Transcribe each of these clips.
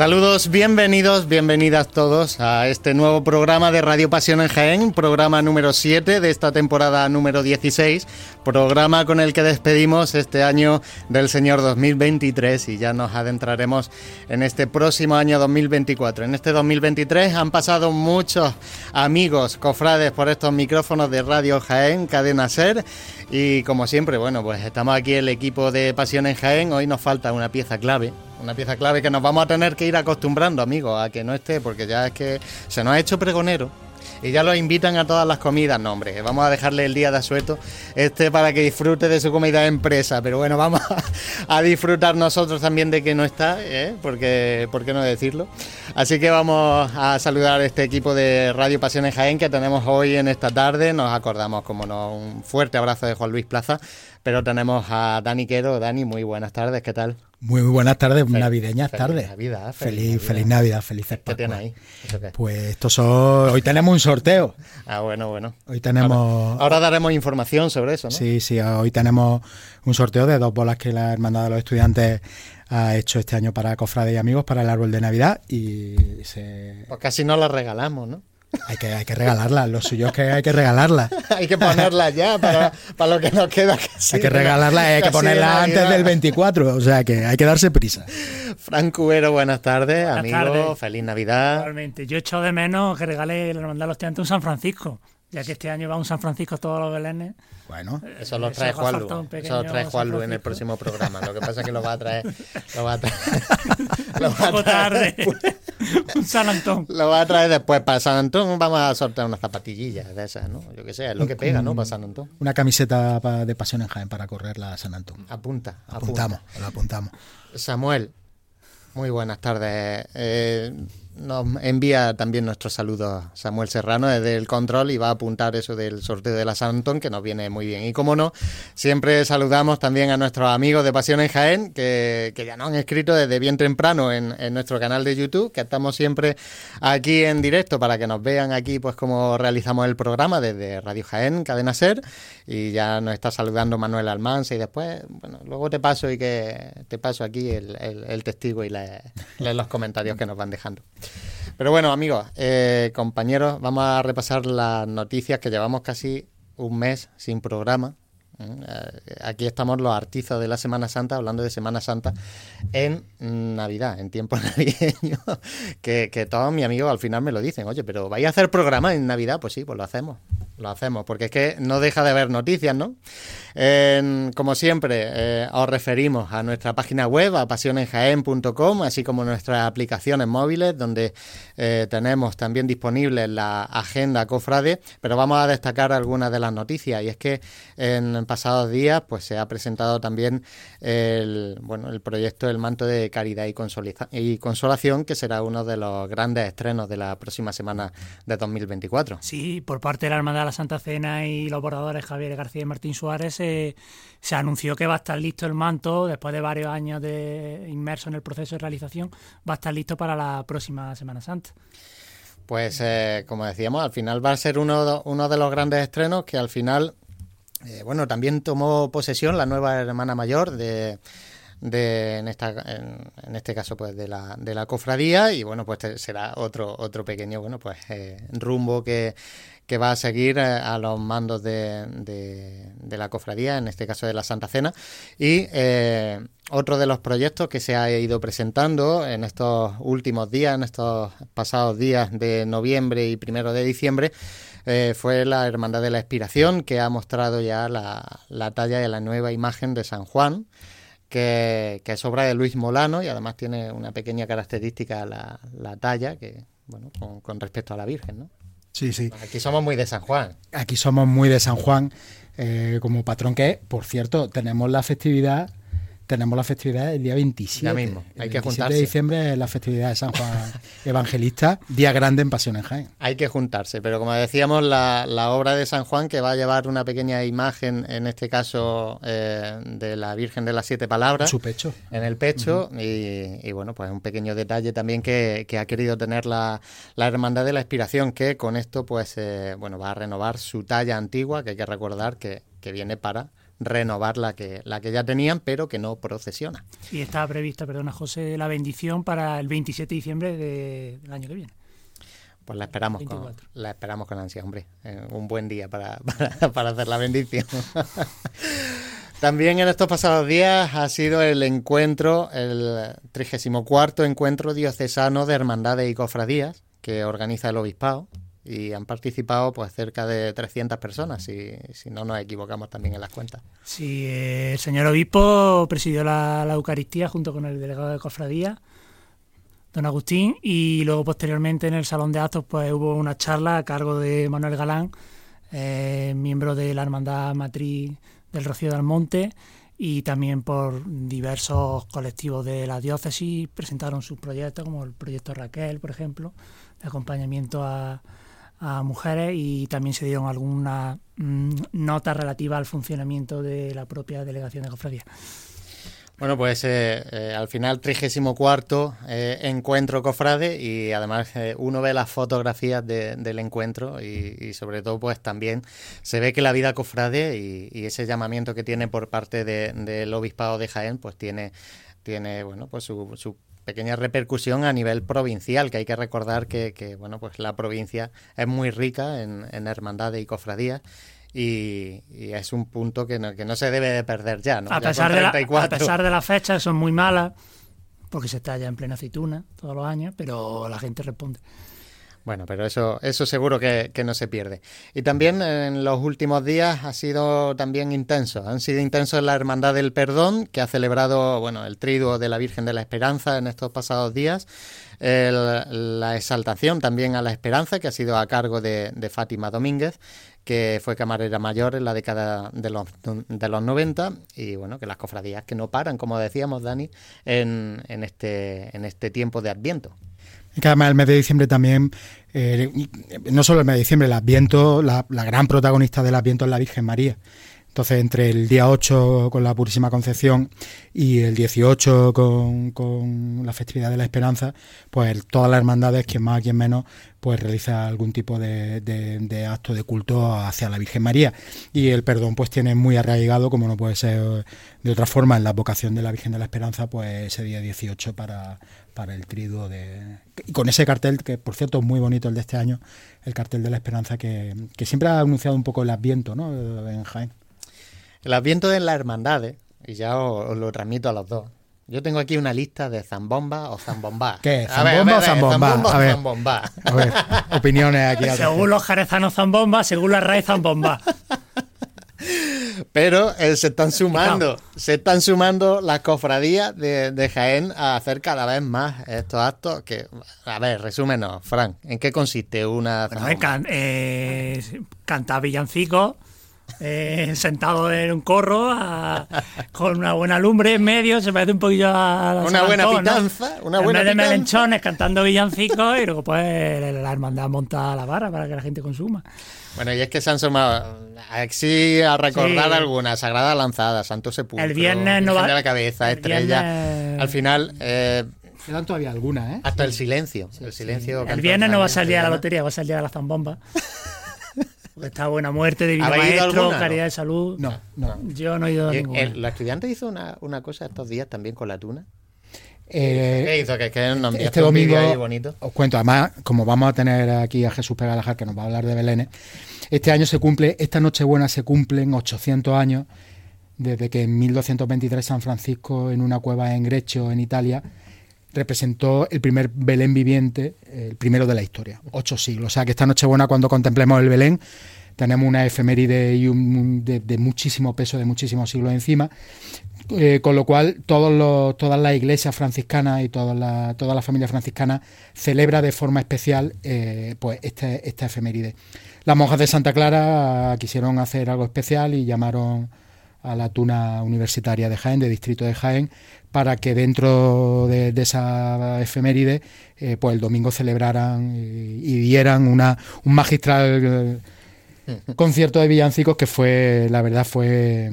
Saludos, bienvenidos, bienvenidas todos a este nuevo programa de Radio Pasión en Jaén, programa número 7 de esta temporada número 16, programa con el que despedimos este año del Señor 2023 y ya nos adentraremos en este próximo año 2024. En este 2023 han pasado muchos amigos, cofrades por estos micrófonos de Radio Jaén, Cadena Ser y como siempre, bueno, pues estamos aquí el equipo de Pasión en Jaén, hoy nos falta una pieza clave una pieza clave que nos vamos a tener que ir acostumbrando, amigos, a que no esté, porque ya es que se nos ha hecho pregonero y ya lo invitan a todas las comidas. No, hombre, vamos a dejarle el día de asueto este para que disfrute de su comida de empresa. Pero bueno, vamos a, disfrutar nosotros también de que no está, ¿eh? porque, ¿por qué no decirlo? Así que vamos a saludar a este equipo de Radio Pasiones Jaén que tenemos hoy en esta tarde. Nos acordamos, como no, un fuerte abrazo de Juan Luis Plaza. Pero tenemos a Dani Quero. Dani, muy buenas tardes, ¿qué tal? Muy, buenas tardes, navideñas tardes. Navidad, feliz, feliz, Navidad, felices ¿Qué tiene ahí? Pues esto son, hoy tenemos un sorteo. Ah, bueno, bueno. Hoy tenemos... Ahora, daremos información sobre eso, ¿no? Sí, sí, hoy tenemos un sorteo de dos bolas que la Hermandad de los Estudiantes ha hecho este año para cofrades y amigos para el árbol de Navidad y se... Pues casi no las regalamos, ¿no? Hay que, hay que regalarla, lo suyo es que hay que regalarla. hay que ponerla ya para, para, lo que nos queda. hay que regalarla hay que ponerla antes del 24, o sea que hay que darse prisa. Frank Cubero, buenas tardes, amigo, feliz Navidad. Realmente, yo he hecho de menos que regale la hermandad los estudiantes un San Francisco, ya que este año va un San Francisco todos los belenes. Bueno, eso lo trae Juan Lu. Eso lo trae Juan Lu en el próximo programa. Lo que pasa es que lo va a traer. Lo va a traer. lo va a traer Un San Antón. Lo va a traer después. Para San Antón vamos a sortear unas zapatillillas de esas, ¿no? Yo qué sé, es lo que pega, ¿no? Para San Antón. Una camiseta de pasión en Jaén para correrla a San Antón. Apunta. Apuntamos, lo apuntamos. Samuel, muy buenas tardes. Eh, nos envía también nuestro saludo Samuel Serrano desde el control y va a apuntar eso del sorteo de la Santón, que nos viene muy bien. Y como no, siempre saludamos también a nuestros amigos de Pasión en Jaén, que, ya nos han escrito desde bien temprano en, nuestro canal de YouTube, que estamos siempre aquí en directo para que nos vean aquí, pues cómo realizamos el programa desde Radio Jaén, Cadena Ser, y ya nos está saludando Manuel Almanza y después, bueno, luego te paso y que te paso aquí el, testigo y los comentarios que nos van dejando. Pero bueno, amigos, eh, compañeros, vamos a repasar las noticias que llevamos casi un mes sin programa. Eh, aquí estamos los artizos de la Semana Santa, hablando de Semana Santa en Navidad, en tiempo navideño, que, que todos mis amigos al final me lo dicen, oye, pero ¿vais a hacer programa en Navidad? Pues sí, pues lo hacemos, lo hacemos, porque es que no deja de haber noticias, ¿no? como siempre, eh, os referimos a nuestra página web, a así como nuestras aplicaciones móviles, donde eh, tenemos también disponible la agenda cofrade, pero vamos a destacar algunas de las noticias, y es que en pasados días pues se ha presentado también el, bueno, el proyecto El manto de caridad y, consolación, que será uno de los grandes estrenos de la próxima semana de 2024. Sí, por parte de la Hermandad la Santa Cena y los bordadores Javier García y Martín Suárez se, anunció que va a estar listo el manto después de varios años de inmerso en el proceso de realización, va a estar listo para la próxima Semana Santa. Pues eh, como decíamos, al final va a ser uno, uno de los grandes estrenos que al final, eh, bueno, también tomó posesión la nueva hermana mayor de, de en, esta, en, este caso pues de la, de la cofradía y bueno pues será otro otro pequeño bueno pues eh, rumbo que, que va a seguir eh, a los mandos de, la cofradía, en este caso de la Santa Cena. Y eh, otro de los proyectos que se ha ido presentando en estos últimos días, en estos pasados días de noviembre y primero de diciembre, eh, fue la Hermandad de la Expiración, que ha mostrado ya la, talla de la nueva imagen de San Juan. Que, es obra de Luis Molano y además tiene una pequeña característica la, la talla que bueno con, con respecto a la Virgen, ¿no? Sí, sí. Aquí somos muy de San Juan. Aquí somos muy de San Juan, eh, como patrón que es. Por cierto, tenemos la festividad tenemos la festividad el día 27. Ya mismo, hay el que juntarse. de diciembre es la festividad de San Juan Evangelista, día grande en Pasión en Jaén. Hay que juntarse, pero como decíamos, la, obra de San Juan que va a llevar una pequeña imagen, en este caso eh, de la Virgen de las Siete Palabras. En su pecho. En el pecho, y, bueno, pues un pequeño detalle también que, ha querido tener la, Hermandad de la Inspiración, que con esto pues eh, bueno va a renovar su talla antigua, que hay que recordar que, que viene para renovar la que, la que ya tenían, pero que no procesiona. Y está prevista, perdona José, la bendición para el 27 de diciembre del año que viene. Pues la esperamos, con, la esperamos con ansia, hombre. Eh, un buen día para, para, para hacer la bendición. También en estos pasados días ha sido el encuentro, el 34 encuentro diocesano de hermandades y cofradías que organiza el obispado y han participado pues cerca de 300 personas, si, si no nos equivocamos también en las cuentas. Sí, el señor obispo presidió la, la Eucaristía junto con el delegado de cofradía, don Agustín, y luego posteriormente en el Salón de Actos pues hubo una charla a cargo de Manuel Galán, eh, miembro de la Hermandad Matriz del Rocío del Monte y también por diversos colectivos de la diócesis presentaron sus proyectos, como el proyecto Raquel, por ejemplo, de acompañamiento a, a mujeres y también se dieron algunas mm, notas relativas al funcionamiento de la propia delegación de cofradía. Bueno, pues eh, eh, al final 34 eh, encuentro cofrade y además eh, uno ve las fotografías de, del encuentro y, sobre todo pues también se ve que la vida cofrade y, ese llamamiento que tiene por parte del de, obispado de Jaén pues tiene, tiene bueno pues su, su pequeña repercusión a nivel provincial, que hay que recordar que, que bueno pues la provincia es muy rica en, en hermandades y cofradías y, y, es un punto que no, que no se debe de perder ya. ¿no? A, pesar ya de la, a pesar de las fechas, son muy malas, porque se está ya en plena aceituna todos los años, pero la gente responde. Bueno, pero eso, eso seguro que, que, no se pierde. Y también en los últimos días ha sido también intenso. Han sido intensos la Hermandad del Perdón, que ha celebrado bueno, el triduo de la Virgen de la Esperanza en estos pasados días. La exaltación también a la Esperanza, que ha sido a cargo de, de Fátima Domínguez que fue camarera mayor en la década de los, de los 90 y bueno, que las cofradías que no paran, como decíamos, Dani, en, en, este, en este tiempo de Adviento. Que además el mes de diciembre también, eh, no solo el mes de diciembre, el Adviento, la, gran protagonista del Adviento es la Virgen María. Entonces, entre el día 8 con la Purísima Concepción y el 18 con, con, la festividad de la Esperanza, pues todas las hermandades, quien más, quien menos, pues realiza algún tipo de, de, de, acto de culto hacia la Virgen María. Y el perdón pues tiene muy arraigado, como no puede ser de otra forma, en la vocación de la Virgen de la Esperanza, pues ese día 18 para, para el triduo de... Y con ese cartel, que por cierto es muy bonito el de este año, el cartel de la Esperanza, que, que siempre ha anunciado un poco el adviento ¿no? en Jaén. El adviento de las hermandades, y ya os, os, lo transmito a los dos. Yo tengo aquí una lista de zambomba o zambombá. ¿Qué? ¿Zambomba o zambomba? Zambomba, a ver, zambomba. A ver, opiniones aquí. Según los jerezanos zambomba, según la raíz zambomba. Pero eh, se están sumando, se están sumando las cofradías de, de, Jaén a hacer cada vez más estos actos. Que, a ver, resúmenos, Frank, ¿en qué consiste una bueno, can, eh, cantar villancicos eh, sentado en un corro a, con una buena lumbre en medio, se parece un poquillo a la una buena pitanza, ¿no? una en buena vez de melenchones cantando villancicos y luego pues la hermandad monta la barra para que la gente consuma. Bueno, y es que se han sumado, sí, a recordar sí. algunas, Sagrada Lanzada, Santo Sepulcro, el viernes no va, de la Cabeza, Estrella, viernes... al final... Eh, Quedan todavía algunas, ¿eh? Hasta el silencio, sí, el silencio. El viernes no va a salir a la lotería, va a salir a la zambomba. Está Buena Muerte, Divino Maestro, alguna, Caridad no? de Salud. No, no. Yo no he ido a ninguna. El, ¿La estudiante hizo una, una, cosa estos días también con la tuna? Eh, ¿Qué hizo? Que, que este, este domingo os cuento, además, como vamos a tener aquí a Jesús Pegalajar, que nos va a hablar de Belén, este año se cumple, esta Nochebuena se cumplen 800 años desde que en 1223 San Francisco, en una cueva en Grecho, en Italia, representó el primer Belén viviente, el primero de la historia, ocho siglos. O sea que esta Nochebuena, cuando contemplemos el Belén, tenemos una efeméride y un, de, muchísimo peso, de muchísimos siglos encima. Eh, con lo cual, todos los, todas las iglesias franciscanas y toda la, toda la familia franciscana celebra de forma especial eh, pues este, esta efeméride. Las monjas de Santa Clara quisieron hacer algo especial y llamaron a la tuna universitaria de Jaén, de distrito de Jaén, para que dentro de, de esa efeméride, eh, pues el domingo celebraran y, y dieran una, un magistral concierto de villancicos que fue, la verdad, fue,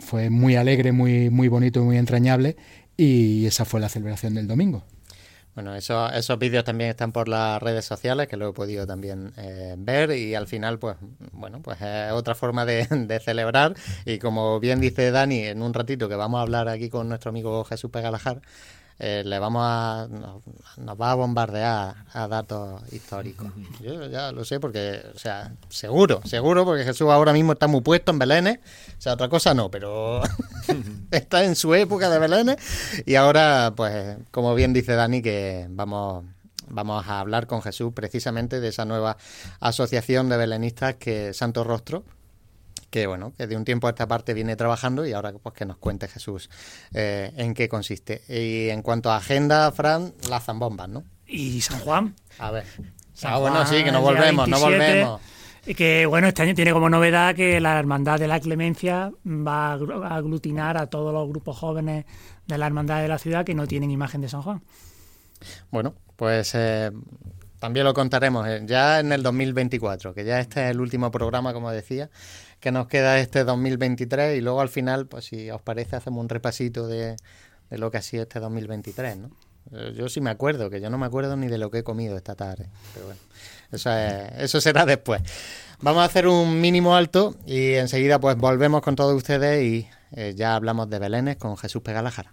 fue muy alegre, muy, muy bonito y muy entrañable, y esa fue la celebración del domingo. Bueno, eso, esos vídeos también están por las redes sociales, que lo he podido también eh, ver y al final, pues, bueno, pues es otra forma de, celebrar. Y como bien dice Dani, en un ratito que vamos a hablar aquí con nuestro amigo Jesús Pegalajar, eh, le vamos a nos, va a bombardear a datos históricos. Yo ya lo sé porque, o sea, seguro, seguro, porque Jesús ahora mismo está muy puesto en Belén, o sea, otra cosa no, pero está en su época de Belén y ahora, pues, como bien dice Dani, que vamos vamos a hablar con Jesús precisamente de esa nueva asociación de belenistas que Santo Rostro, que bueno, que de un tiempo a esta parte viene trabajando y ahora pues que nos cuente Jesús eh, en qué consiste. Y en cuanto a agenda, Fran, las zambombas, ¿no? ¿Y San Juan? A ver. ah, bueno, sí, que nos volvemos, no volvemos. Que bueno, este año tiene como novedad que la Hermandad de la Clemencia va a aglutinar a todos los grupos jóvenes de la Hermandad de la ciudad que no tienen imagen de San Juan. Bueno, pues eh, también lo contaremos eh, ya en el 2024, que ya este es el último programa, como decía que nos queda este 2023 y luego al final, pues si os parece, hacemos un repasito de, lo que ha sido este 2023, ¿no? Eh, yo sí me acuerdo, que yo no me acuerdo ni de lo que he comido esta tarde, pero bueno, eso, eso será después. Vamos a hacer un mínimo alto y enseguida pues volvemos con todos ustedes y eh, ya hablamos de Belénes con Jesús Pegalajara.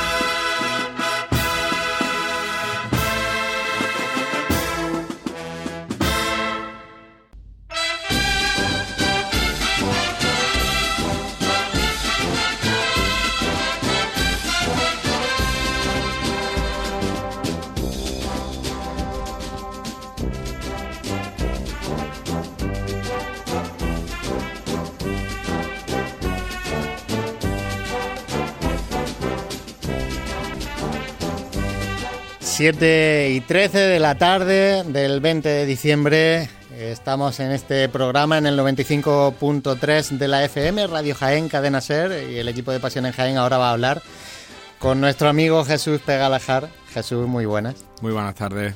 7 y 13 de la tarde del 20 de diciembre. Estamos en este programa en el 95.3 de la FM, Radio Jaén, Cadena Ser, y el equipo de Pasión en Jaén ahora va a hablar con nuestro amigo Jesús Pegalajar. Jesús, muy buenas. Muy buenas tardes.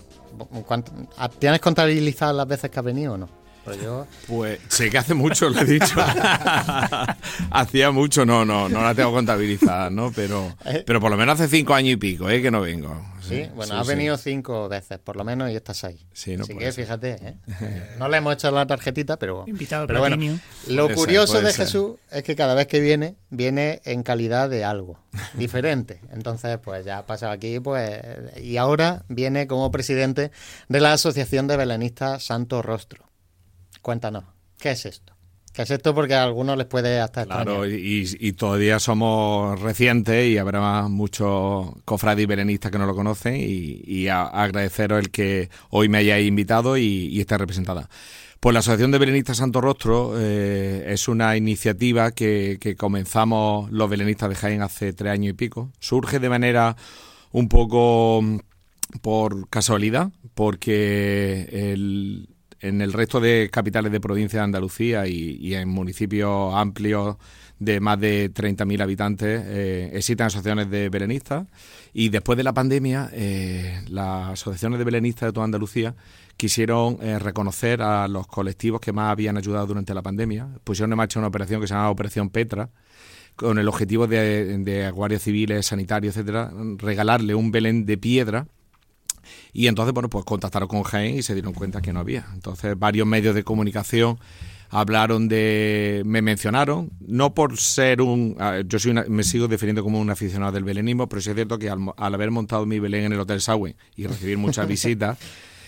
¿Tienes contabilizado las veces que has venido o no? Pues, pues sé que hace mucho, lo he dicho. Hacía mucho, no, no, no la tengo contabilizada, ¿no? Pero, eh. pero por lo menos hace cinco años y pico, ¿eh? Que no vengo. Sí, bueno, has venido cinco veces, por lo menos, y estás ahí. Sí, no Así que fíjate, ¿eh? No le hemos hecho la tarjetita, pero, Invitado pero bueno. Lo curioso de Jesús es que cada vez que viene, viene en calidad de algo diferente. Entonces, pues ya ha pasado aquí, pues, y ahora viene como presidente de la Asociación de Belenistas Santo Rostro. Cuéntanos, ¿qué es esto? ¿Qué es esto? Porque a algunos les puede hasta Claro, y, todavía somos recientes y habrá muchos cofrades y berenistas que no lo conocen y, agradeceros el que hoy me hayáis invitado y, esté representada. Pues la Asociación de Belenistas Santo Rostro eh, es una iniciativa que, que, comenzamos los belenistas de Jaén hace tres años y pico. Surge de manera un poco mm, por casualidad, porque el, en el resto de capitales de provincia de Andalucía y, en municipios amplios de más de 30.000 habitantes eh, existen asociaciones de belenistas y después de la pandemia eh, las asociaciones de belenistas de toda Andalucía quisieron eh, reconocer a los colectivos que más habían ayudado durante la pandemia. Pusieron en marcha una operación que se llama Operación Petra con el objetivo de, de civiles, sanitarios, etcétera, regalarle un Belén de piedra y entonces, bueno, pues contactaron con Jaén y se dieron cuenta que no había. Entonces, varios medios de comunicación hablaron de me mencionaron no por ser un yo soy me sigo definiendo como un aficionado del belenismo pero sí es cierto que al, haber montado mi Belén en el Hotel Sawen y recibir muchas visitas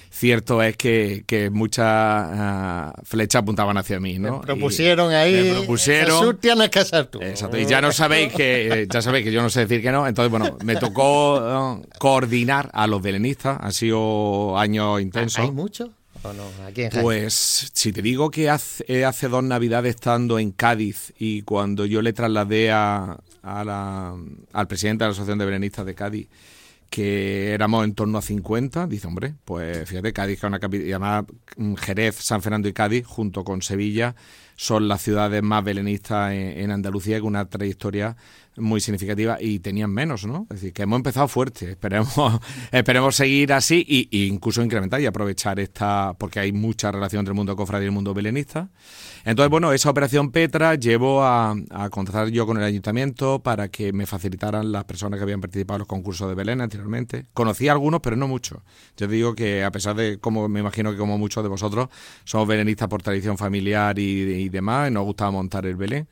cierto es que, que muchas ah, flechas apuntaban hacia mí, ¿no? Me propusieron ahí. Me propusieron. Jesús tienes que ser tú. Exacto. Y ya no sabéis que eh, ya sabéis que yo no sé decir que no. Entonces, bueno, me tocó coordinar a los belenistas. Han sido años intensos. ¿Hay muchos? ¿O no? Aquí en Pues si te digo que hace, hace, dos navidades estando en Cádiz y cuando yo le trasladé a, al presidente de la Asociación de Belenistas de Cádiz que éramos en torno a 50, dice, hombre, pues fíjate, Cádiz, que es una capital, además mm, Jerez, San Fernando y Cádiz, junto con Sevilla, son las ciudades más belenistas en, Andalucía con una trayectoria muy significativa y tenían menos, ¿no? Es decir, que hemos empezado fuerte, esperemos, esperemos seguir así e, incluso incrementar y aprovechar esta, porque hay mucha relación entre el mundo cofrade y el mundo belenista. Entonces, bueno, esa operación Petra llevó a, a contratar yo con el ayuntamiento para que me facilitaran las personas que habían participado en los concursos de Belén anteriormente. Conocí a algunos, pero no muchos. Yo digo que a pesar de, como me imagino que como muchos de vosotros, somos belenistas por tradición familiar y, demás, y nos gustaba montar el Belén.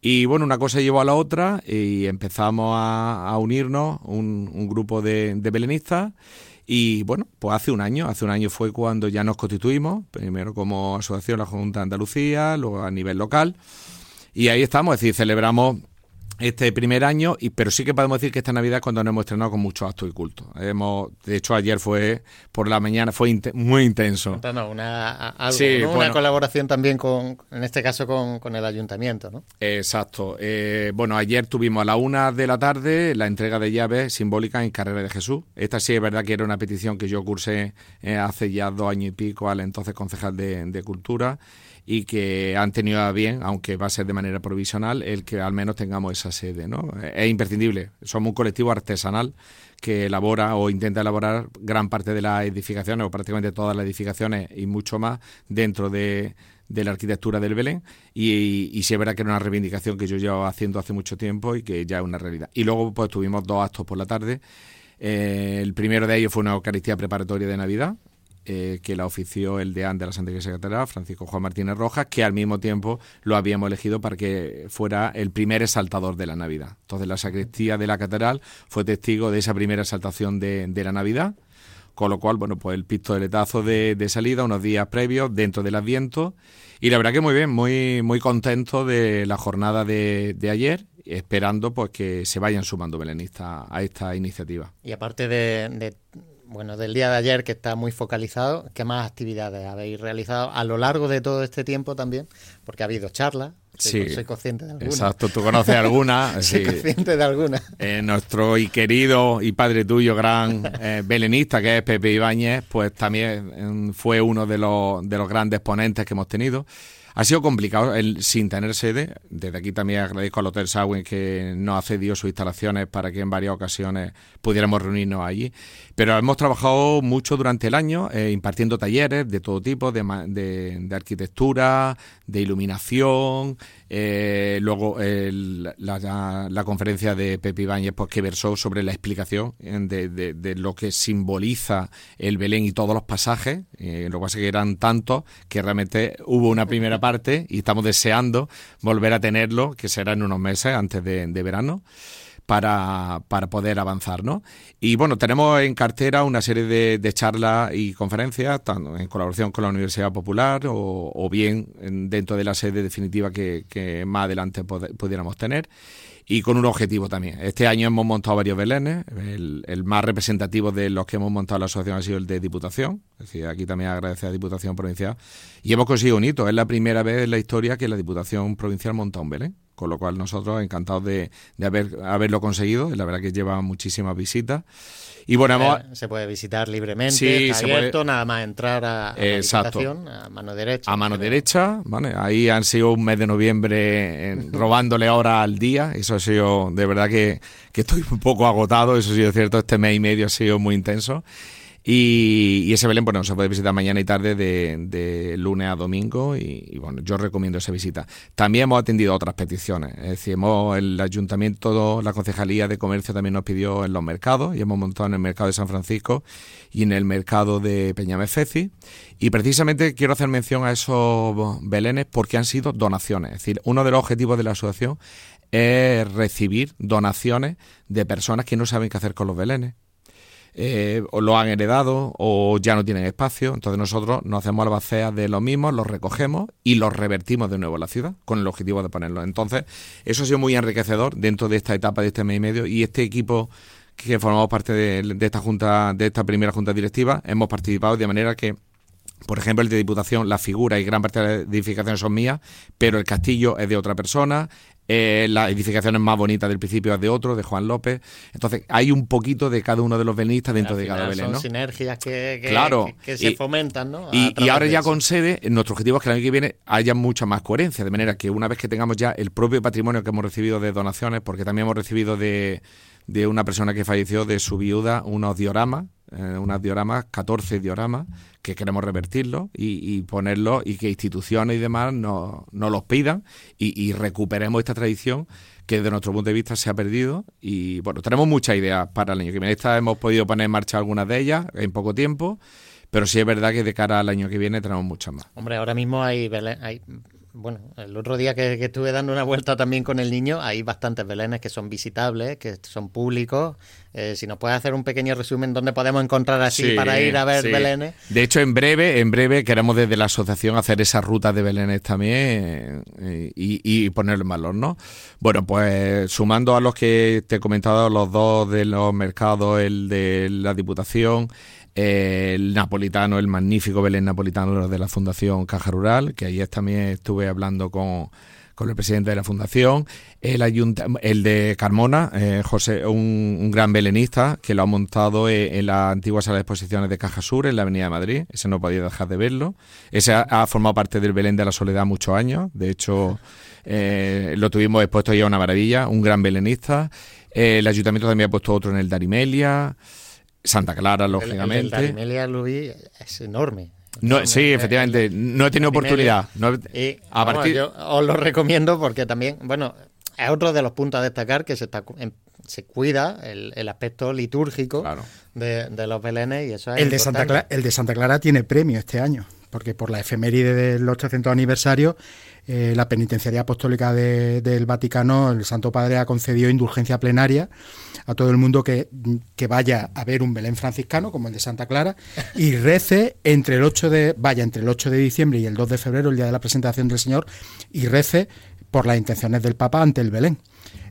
Y bueno, una cosa llevó a la otra y empezamos a, unirnos un, grupo de, de, belenistas. Y bueno, pues hace un año, hace un año fue cuando ya nos constituimos, primero como asociación la Junta de Andalucía, luego a nivel local. Y ahí estamos, es decir, celebramos este primer año, y, pero sí que podemos decir que esta Navidad es cuando nos hemos estrenado con muchos actos y cultos. Hemos, de hecho, ayer fue por la mañana, fue muy intenso. una, una colaboración también con, en este caso, con, el ayuntamiento, ¿no? Exacto. Eh, bueno, ayer tuvimos a la una de la tarde la entrega de llaves simbólicas en Carrera de Jesús. Esta sí es verdad que era una petición que yo cursé eh, hace ya dos años y pico al entonces concejal de, de Cultura y que han tenido bien, aunque va a ser de manera provisional, el que al menos tengamos esa sede. ¿no? Es imprescindible. Somos un colectivo artesanal que elabora o intenta elaborar gran parte de las edificaciones, o prácticamente todas las edificaciones y mucho más dentro de, la arquitectura del Belén y, y, sí es verdad que era una reivindicación que yo llevo haciendo hace mucho tiempo y que ya es una realidad. Y luego pues tuvimos dos actos por la tarde. Eh, el primero de ellos fue una Eucaristía preparatoria de Navidad, eh, que la ofició el deán de la Santa Iglesia Catedral, Francisco Juan Martínez Rojas, que al mismo tiempo lo habíamos elegido para que fuera el primer exaltador de la Navidad. Entonces la sacristía de la Catedral fue testigo de esa primera exaltación de, la Navidad, con lo cual, bueno, pues el pistoletazo de, salida unos días previos dentro del Adviento. Y la verdad que muy bien, muy, muy contento de la jornada de, ayer esperando pues que se vayan sumando belenistas a esta iniciativa. Y aparte de, bueno, del día de ayer que está muy focalizado, ¿qué más actividades habéis realizado a lo largo de todo este tiempo también? Porque ha habido charlas. Soy, sí, soy consciente de alguna. Exacto, tú conoces alguna. soy consciente de alguna. Eh, nuestro y querido y padre tuyo, gran eh, belenista, que es Pepe Ibáñez, pues también fue uno de los, de los grandes ponentes que hemos tenido. Ha sido complicado el, sin tener sede. Desde aquí también agradezco al Hotel Sawin que nos ha cedido sus instalaciones para que en varias ocasiones pudiéramos reunirnos allí. Pero hemos trabajado mucho durante el año eh, impartiendo talleres de todo tipo, de, de, arquitectura, de iluminación, eh, luego la, conferencia de Pepe Ibáñez pues, que versó sobre la explicación de, de, lo que simboliza el Belén y todos los pasajes. Eh, lo que pasa es que eran tantos que realmente hubo una primera parte y estamos deseando volver a tenerlo, que será en unos meses antes de, verano. Para, para, poder avanzar, ¿no? Y bueno, tenemos en cartera una serie de, charlas y conferencias, tanto en colaboración con la Universidad Popular o, bien dentro de la sede definitiva que, más adelante pudiéramos tener y con un objetivo también. Este año hemos montado varios belenes, el, más representativo de los que hemos montado la asociación ha sido el de Diputación, es decir, aquí también agradece a Diputación Provincial, y hemos conseguido un hito, es la primera vez en la historia que la Diputación Provincial monta un belén, con lo cual nosotros encantados de, de haber, haberlo conseguido, la verdad que lleva muchísimas visitas. Y bueno, se puede visitar libremente, está abierto, nada más entrar a, a, mano derecha. A mano derecha, ¿vale? Ahí han sido un mes de noviembre robándole horas al día, eso ha sido, de verdad que, que estoy un poco agotado, eso sí es cierto, este mes y medio ha sido muy intenso. Y, ese Belén, bueno, se puede visitar mañana y tarde de, lunes a domingo y, bueno, yo recomiendo esa visita. También hemos atendido otras peticiones, es decir, hemos, el ayuntamiento, la concejalía de comercio también nos pidió en los mercados y hemos montado en el mercado de San Francisco y en el mercado de Peñamefeci y precisamente quiero hacer mención a esos Belenes porque han sido donaciones, es decir, uno de los objetivos de la asociación es recibir donaciones de personas que no saben qué hacer con los Belenes eh, o lo han heredado o ya no tienen espacio. Entonces nosotros nos hacemos albaceas de lo mismo, los recogemos y los revertimos de nuevo a la ciudad con el objetivo de ponerlos. Entonces eso ha sido muy enriquecedor dentro de esta etapa de este mes y medio y este equipo que formamos parte de, esta junta, de esta primera junta directiva, hemos participado de manera que Por ejemplo, el de Diputación, la figura y gran parte de las edificaciones son mías, pero el castillo es de otra persona, eh, la edificación es más bonita del principio es de otro, de Juan López. Entonces, hay un poquito de cada uno de los belenistas dentro de cada Belén. Son sinergias que, claro, que, se fomentan, ¿no? Y, ahora ya con sede, nuestro objetivo es que el año que viene haya mucha más coherencia, de manera que una vez que tengamos ya el propio patrimonio que hemos recibido de donaciones, porque también hemos recibido de, de una persona que falleció, de su viuda, unos dioramas, eh, unas dioramas, 14 dioramas, que queremos revertirlo y, ponerlo y que instituciones y demás nos no los pidan y, recuperemos esta tradición que desde nuestro punto de vista se ha perdido y bueno, tenemos muchas ideas para el año que viene. Esta hemos podido poner en marcha algunas de ellas en poco tiempo, pero sí es verdad que de cara al año que viene tenemos muchas más. Hombre, ahora mismo hay bueno, el otro día que, estuve dando una vuelta también con el niño, hay bastantes belenes que son visitables, que son públicos. Eh, si nos puedes hacer un pequeño resumen dónde podemos encontrar así para ir a ver belenes. De hecho, en breve, en breve queremos desde la asociación hacer esa ruta de belenes también eh, y, y ponerlo en valor, ¿no? Bueno, pues sumando a los que te he comentado, los dos de los mercados, el de la Diputación, el napolitano, el magnífico Belén napolitano de la Fundación Caja Rural, que ayer también estuve hablando con, el presidente de la fundación, el, el de Carmona, eh, José, un, gran belenista que lo ha montado eh, en, la antigua sala de exposiciones de Caja Sur, en la Avenida de Madrid. Ese no podía dejar de verlo. Ese ha, formado parte del Belén de la Soledad muchos años. De hecho, eh, lo tuvimos expuesto ya una maravilla, un gran belenista. el ayuntamiento también ha puesto otro en el Darimelia. Santa Clara, lógicamente. El, el lo vi, es enorme. No, sí, efectivamente, no he tenido oportunidad. os lo recomiendo porque también, bueno, es otro de los puntos a destacar que se está se cuida el, aspecto litúrgico de, los belenes y eso es el de Santa Clara, el de Santa Clara tiene premio este año porque por la efeméride del 800 aniversario eh, la penitenciaría apostólica del Vaticano el Santo Padre ha concedido indulgencia plenaria a todo el mundo que, vaya a ver un Belén franciscano como el de Santa Clara y rece entre el 8 de vaya entre el 8 de diciembre y el 2 de febrero, el día de la presentación del Señor, y rece por las intenciones del Papa ante el Belén.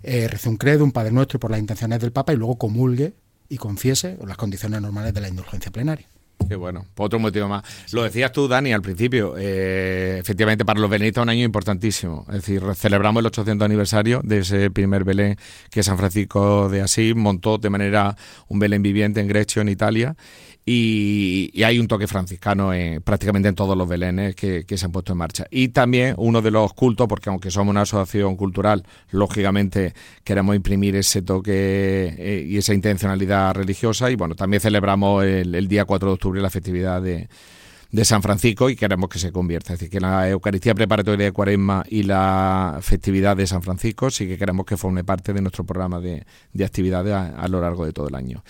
Eh, rece un credo, un Padre Nuestro por las intenciones del Papa y luego comulgue y confiese las condiciones normales de la indulgencia plenaria. Qué bueno, otro motivo más. Lo decías tú, Dani, al principio. Eh, efectivamente, para los belenistas un año importantísimo. Es decir, celebramos el 800 aniversario de ese primer Belén que San Francisco de Asís montó de manera un Belén viviente en Grecia, en Italia. Y, hay un toque franciscano en, prácticamente en todos los belenes que, se han puesto en marcha. Y también uno de los cultos, porque aunque somos una asociación cultural, lógicamente queremos imprimir ese toque eh, y esa intencionalidad religiosa. Y bueno, también celebramos el, día 4 de octubre la festividad de, San Francisco y queremos que se convierta. Es decir, que la Eucaristía preparatoria de Cuaresma y la festividad de San Francisco sí que queremos que forme parte de nuestro programa de, actividades a, lo largo de todo el año.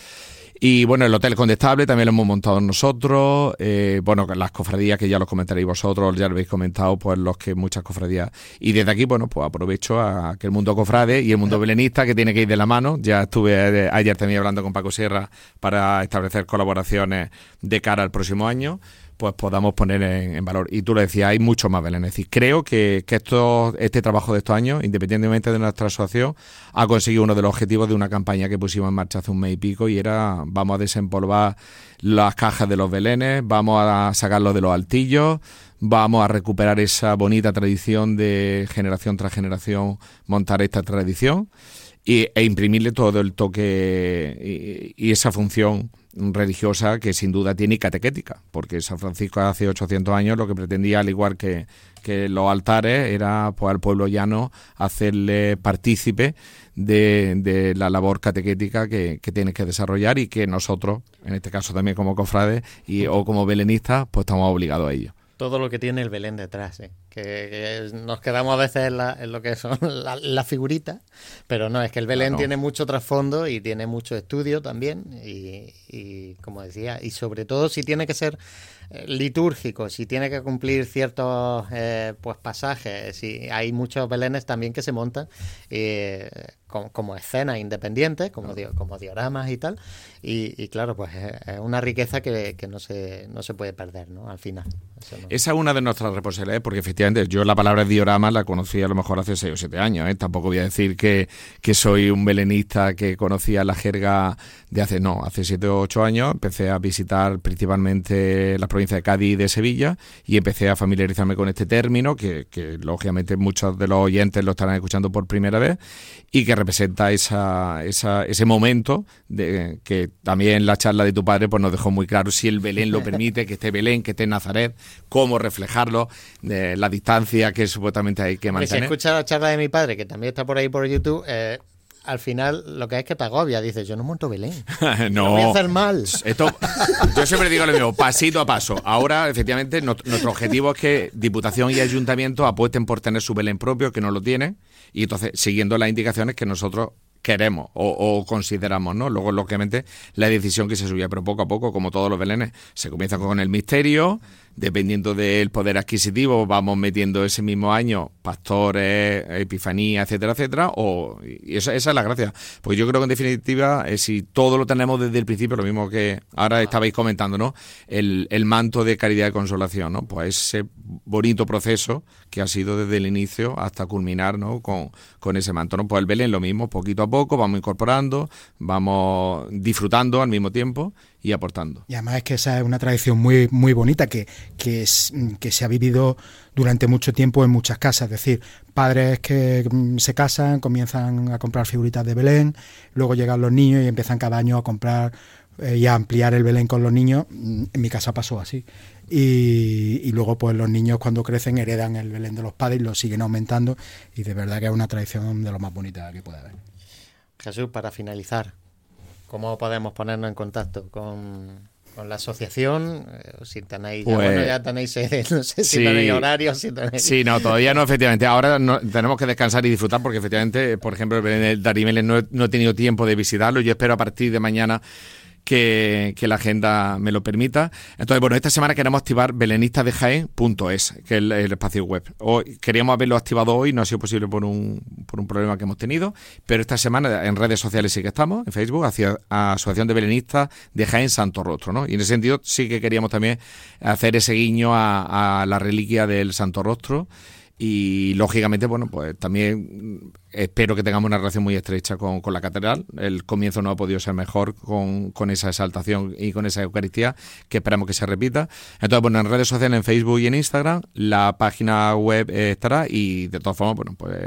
Y bueno, el Hotel Condestable también lo hemos montado nosotros. Eh, bueno, las cofradías que ya los comentaréis vosotros, ya lo habéis comentado, pues los que muchas cofradías. Y desde aquí, bueno, pues aprovecho a que el mundo cofrade y el mundo belenista, que tiene que ir de la mano. Ya estuve eh, ayer también hablando con Paco Sierra para establecer colaboraciones de cara al próximo año pues podamos poner en, valor. Y tú lo decías, hay mucho más Belén. Es decir, creo que, que esto, este trabajo de estos años, independientemente de nuestra asociación, ha conseguido uno de los objetivos de una campaña que pusimos en marcha hace un mes y pico y era vamos a desempolvar las cajas de los Belenes, vamos a sacarlos de los altillos, vamos a recuperar esa bonita tradición de generación tras generación, montar esta tradición y, e imprimirle todo el toque y esa función religiosa que sin duda tiene catequética, porque San Francisco hace 800 años lo que pretendía, al igual que, que los altares, era pues, al pueblo llano hacerle partícipe de, de la labor catequética que, que tiene que desarrollar y que nosotros, en este caso también como cofrades y, o como belenistas, pues estamos obligados a ello todo lo que tiene el Belén detrás, ¿eh? que, nos quedamos a veces en, lo que son las la figuritas, pero no, es que el Belén tiene mucho trasfondo y tiene mucho estudio también, y, y, como decía, y sobre todo si tiene que ser eh, litúrgico, si tiene que cumplir ciertos eh, pues pasajes, si hay muchos Belenes también que se montan eh, como, escenas independientes, como, como dioramas y tal, y, claro, pues es una riqueza que, no, se, no se puede perder, ¿no? Al final. Esa es una de nuestras responsabilidades, porque efectivamente efectivamente, yo la palabra diorama la conocí a lo mejor hace 6 o 7 años. ¿eh? Tampoco voy a decir que, que soy un belenista que conocía la jerga de hace, no, hace 7 o 8 años. Empecé a visitar principalmente las provincias de Cádiz y de Sevilla y empecé a familiarizarme con este término, que, que lógicamente muchos de los oyentes lo estarán escuchando por primera vez y que representa esa, esa, ese momento de que también la charla de tu padre pues nos dejó muy claro si el Belén lo permite, que esté Belén, que esté Nazaret, cómo reflejarlo, de la distancia que supuestamente hay que mantener. Si escucha la charla de mi padre, que también está por ahí por YouTube, eh, al final lo que es que te agobia. Dices, yo no monto Belén. no. voy a hacer mal. Esto, yo siempre digo lo mismo, pasito a paso. Ahora, efectivamente, nuestro objetivo es que Diputación y Ayuntamiento apuesten por tener su Belén propio, que no lo tienen, y entonces, siguiendo las indicaciones que nosotros queremos o, consideramos, ¿no? Luego, lógicamente, la decisión que se subía, pero poco a poco, como todos los belenes, se comienza con el misterio, dependiendo del poder adquisitivo, vamos metiendo ese mismo año pastores, epifanía, etcétera, etcétera, o, y esa, esa es la gracia. Pues yo creo que en definitiva, eh, si todo lo tenemos desde el principio, lo mismo que ahora estabais comentando, ¿no? El, el manto de caridad y consolación, ¿no? Pues ese bonito proceso que ha sido desde el inicio hasta culminar, ¿no? Con, con ese manto, ¿no? Pues el Belén lo mismo, poquito a poco, vamos incorporando, vamos disfrutando al mismo tiempo y aportando. Y además es que esa es una tradición muy, muy bonita que, que, es, que se ha vivido durante mucho tiempo en muchas casas. Es decir, padres que mm, se casan, comienzan a comprar figuritas de Belén, luego llegan los niños y empiezan cada año a comprar eh, y a ampliar el Belén con los niños. Mm, en mi casa pasó así. Y, y, luego pues los niños cuando crecen heredan el Belén de los padres y lo siguen aumentando y de verdad que es una tradición de lo más bonita que puede haber. Jesús, para finalizar, ¿Cómo podemos ponernos en contacto con, la asociación? Eh, si tenéis, ya, bueno, ya tenéis, no sé si tenéis horarios, si tenéis... Sí, no, todavía no, efectivamente. Ahora tenemos que descansar y disfrutar porque efectivamente, por ejemplo, el Darimeles no, no he tenido tiempo de visitarlo. Yo espero a partir de mañana que, la agenda me lo permita. Entonces, bueno, esta semana queremos activar belenistasdejaen.es, que es el, espacio web. Hoy, queríamos haberlo activado hoy, no ha sido posible por un, por un problema que hemos tenido, pero esta semana en redes sociales sí que estamos, en Facebook, hacia Asociación de Belenistas de Jaén Santo Rostro, ¿no? Y en ese sentido sí que queríamos también hacer ese guiño a, a la reliquia del Santo Rostro y lógicamente, bueno, pues también espero que tengamos una relación muy estrecha con, la catedral. El comienzo no ha podido ser mejor con, esa exaltación y con esa Eucaristía, que esperamos que se repita. Entonces, bueno, en redes sociales, en Facebook y en Instagram, la página web estará y de todas formas, bueno, pues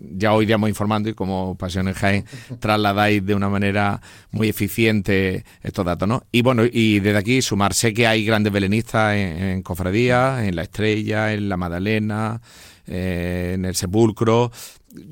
ya hoy iríamos informando y como Pasiones Jaén trasladáis de una manera muy eficiente estos datos, ¿no? Y bueno, y desde aquí sumar, sé que hay grandes belenistas en, en Cofradía, en La Estrella, en La Madalena, eh, en el sepulcro.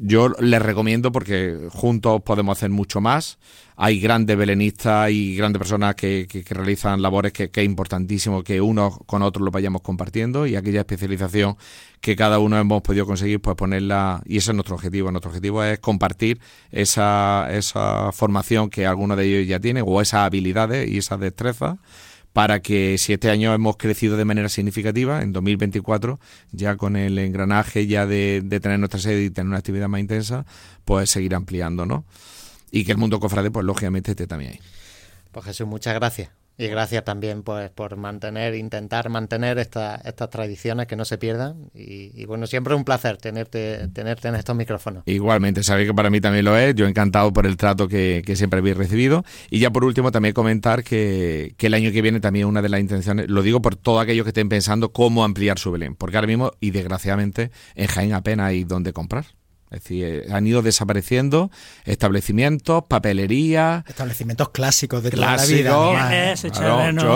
Yo les recomiendo porque juntos podemos hacer mucho más. Hay grandes belenistas y grandes personas que, realizan labores que, es importantísimo que unos con otros lo vayamos compartiendo y aquella especialización que cada uno hemos podido conseguir, pues ponerla, y ese es nuestro objetivo. Nuestro objetivo es compartir esa, esa formación que alguno de ellos ya tiene o esas habilidades y esas destrezas para que si este año hemos crecido de manera significativa, en 2024, ya con el engranaje ya de, tener nuestra sede y tener una actividad más intensa, pues seguir ampliando, ¿no? Y que el mundo cofrade, pues lógicamente esté también ahí. Pues Jesús, muchas gracias. Y gracias también pues por mantener, intentar mantener estas tradiciones que no se pierdan. Y, bueno, siempre es un placer tenerte, tenerte en estos micrófonos. Igualmente, sabéis que para mí también lo es. Yo encantado por el trato que, siempre habéis recibido. Y ya por último también comentar que, que, el año que viene también una de las intenciones, lo digo por todos aquellos que estén pensando cómo ampliar su Belén. Porque ahora mismo, y desgraciadamente, en Jaén apenas hay donde comprar. Es decir, eh, han ido desapareciendo establecimientos, papelerías. Establecimientos clásicos de toda la vida.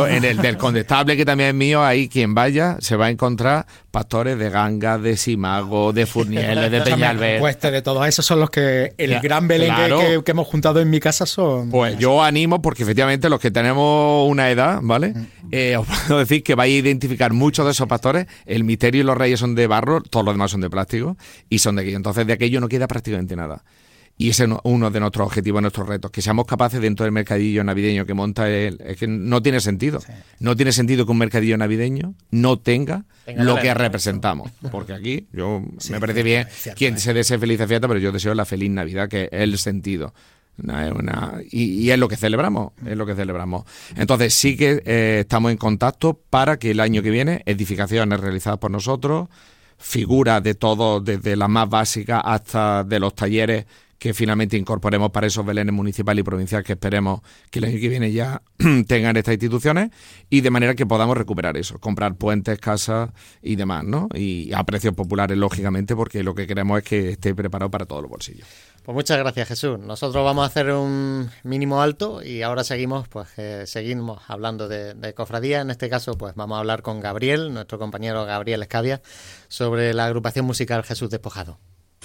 en el del Condestable, que también es mío, ahí quien vaya se va a encontrar pastores de Ganga, de Simago, de Furnieles, de Peñalver. Pues de todos esos son los que el gran Belén que, hemos juntado en mi casa son. Pues yo animo, porque efectivamente los que tenemos una edad, ¿vale? Eh, os puedo decir que vais a identificar muchos de esos pastores. El misterio y los reyes son de barro, todos los demás son de plástico y son de aquí. Entonces, de aquí no queda prácticamente nada. Y ese es uno de nuestros objetivos, nuestros retos, que seamos capaces dentro del mercadillo navideño que monta él. Es que no tiene sentido. No tiene sentido que un mercadillo navideño no tenga, lo que representamos. Porque aquí, yo me parece bien quien se desee feliz fiesta, pero yo deseo la feliz Navidad, que es el sentido. Y, es lo que celebramos, es lo que celebramos. Entonces sí que eh, estamos en contacto para que el año que viene edificaciones realizadas por nosotros, figuras de todo, desde las más básicas hasta de los talleres que finalmente incorporemos para esos belenes municipal y provincial que esperemos que el año que viene ya tengan estas instituciones y de manera que podamos recuperar eso, comprar puentes, casas y demás, ¿no? Y a precios populares, lógicamente, porque lo que queremos es que esté preparado para todos los bolsillos. Pues muchas gracias Jesús. Nosotros vamos a hacer un mínimo alto y ahora seguimos, pues eh, seguimos hablando de, cofradía. En este caso, pues vamos a hablar con Gabriel, nuestro compañero Gabriel Escavia, sobre la agrupación musical Jesús Despojado.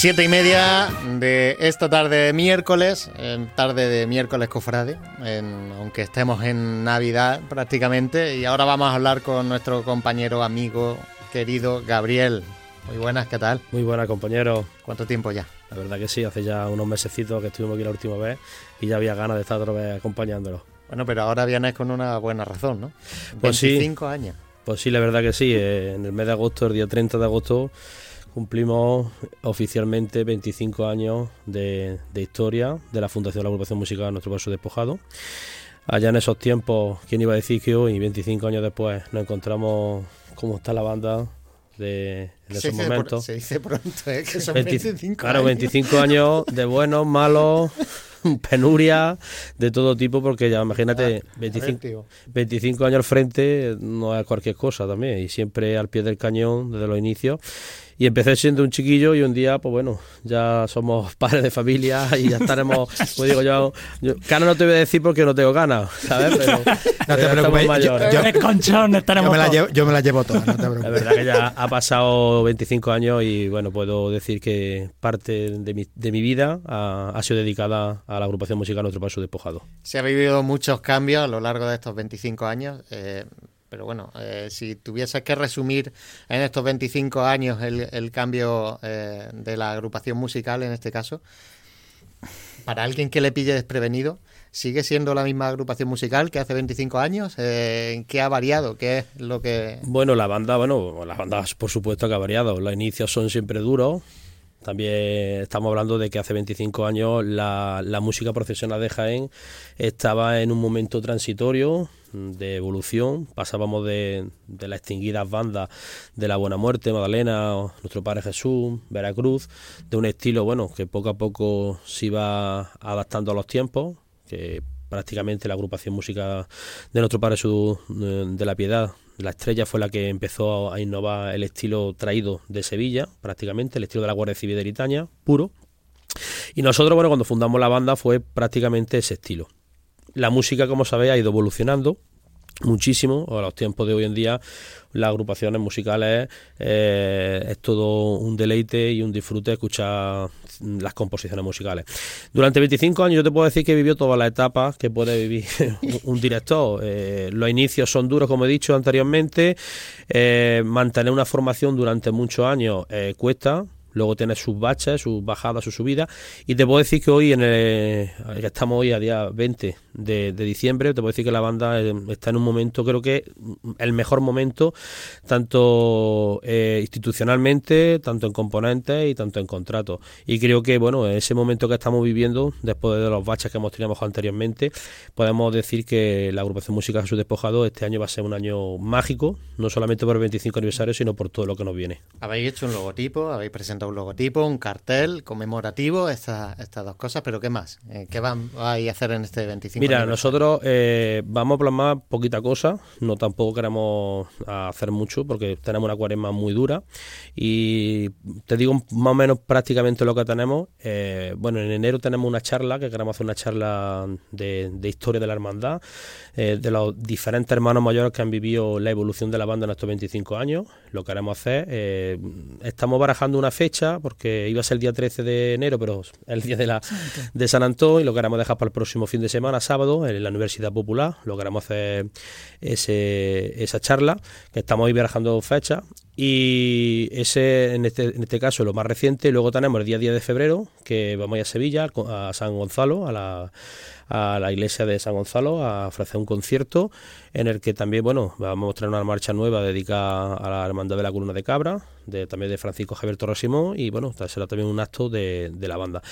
Siete y media de esta tarde de miércoles, tarde de miércoles cofrade, aunque estemos en Navidad prácticamente. Y ahora vamos a hablar con nuestro compañero, amigo, querido Gabriel. Muy buenas, ¿qué tal? Muy buenas, compañero. ¿Cuánto tiempo ya? La verdad que sí, hace ya unos mesecitos que estuvimos aquí la última vez y ya había ganas de estar otra vez acompañándolo. Bueno, pero ahora vienes con una buena razón, ¿no? Pues 25 años. Pues sí, la verdad que sí. Eh, en el mes de agosto, el día 30 de agosto, cumplimos oficialmente 25 años de, historia de la fundación de la agrupación musical Nuestro Paso Despojado. Allá en esos tiempos, ¿quién iba a decir que hoy, 25 años después, nos encontramos cómo está la banda de, en esos momentos? se dice pronto, ¿eh? que son 25 Claro, 25 años de buenos, malos, penuria, de todo tipo, porque ya imagínate, 25, 25 años al frente no es cualquier cosa también, y siempre al pie del cañón desde los inicios. Y empecé siendo un chiquillo y un día, pues bueno, ya somos padres de familia y ya estaremos, pues digo yo, yo no te voy a decir porque no tengo ganas, ¿sabes? Pero, no te preocupes, yo, estaremos me, la llevo, yo me la llevo toda, no te preocupes. La verdad que ya ha pasado 25 años y bueno, puedo decir que parte de mi, de mi vida ha, ha, sido dedicada a la agrupación musical Nuestro Paso Despojado. Se ha vivido muchos cambios a lo largo de estos 25 años. Eh, pero bueno, eh, si tuvieses que resumir en estos 25 años el, cambio eh, de la agrupación musical, en este caso, para alguien que le pille desprevenido, ¿sigue siendo la misma agrupación musical que hace 25 años? Eh, ¿Qué ha variado? ¿Qué es lo que...? Bueno, la banda, bueno, las bandas por supuesto que ha variado. Los inicios son siempre duros, también estamos hablando de que hace 25 años la, la, música profesional de Jaén estaba en un momento transitorio de evolución. Pasábamos de, de las extinguidas bandas de La Buena Muerte, Magdalena, Nuestro Padre Jesús, Veracruz, de un estilo bueno que poco a poco se iba adaptando a los tiempos, que prácticamente la agrupación música de Nuestro Padre Jesús eh, de la Piedad la estrella fue la que empezó a innovar el estilo traído de Sevilla, prácticamente, el estilo de la Guardia Civil de Itaña, puro. Y nosotros, bueno, cuando fundamos la banda fue prácticamente ese estilo. La música, como sabéis, ha ido evolucionando muchísimo. A los tiempos de hoy en día, las agrupaciones musicales eh, es todo un deleite y un disfrute escuchar las composiciones musicales. Durante 25 años yo te puedo decir que vivió todas las etapas que puede vivir un director. Eh, los inicios son duros, como he dicho anteriormente. Eh, mantener una formación durante muchos años cuesta luego tiene sus baches, sus bajadas, sus subidas. Y te puedo decir que hoy, en el, estamos hoy a día 20 de, diciembre. Te puedo decir que la banda eh, está en un momento, creo que el mejor momento, tanto eh, institucionalmente, tanto en componentes y tanto en contratos. Y creo que, bueno, en ese momento que estamos viviendo, después de los baches que hemos tenido anteriormente, podemos decir que la agrupación Música Jesús Despojado este año va a ser un año mágico, no solamente por el 25 aniversario, sino por todo lo que nos viene. Habéis hecho un logotipo, habéis presentado un logotipo, un cartel conmemorativo, estas, estas dos cosas, pero ¿qué más? Eh, ¿Qué van a hacer en este 25 Mira, nosotros eh, vamos a plasmar poquita cosa, no tampoco queremos hacer mucho porque tenemos una cuaresma muy dura y te digo más o menos prácticamente lo que tenemos. Eh, bueno, en enero tenemos una charla, que queremos hacer una charla de, historia de la hermandad, de los diferentes hermanos mayores que han vivido la evolución de la banda en estos 25 años. Lo queremos hacer. estamos barajando una fecha porque iba a ser el día 13 de enero, pero el día de, la, de San Antón y lo queremos dejar para el próximo fin de semana, sábado, en la Universidad Popular. Lo queremos hacer ese, esa charla, que estamos ahí barajando fecha y ese, en este, en este caso, lo más reciente. Luego tenemos el día 10 de febrero, que vamos a ir a Sevilla, a San Gonzalo, a la, a la iglesia de SanGonzalo, a ofrecer un concierto en el que también, bueno, vamos a mostrar una marcha nueva dedicada a la Hermandad de la Columna de Cabra, de, también de Francisco Javier Torres Simón, y bueno, será también un acto de, de la banda.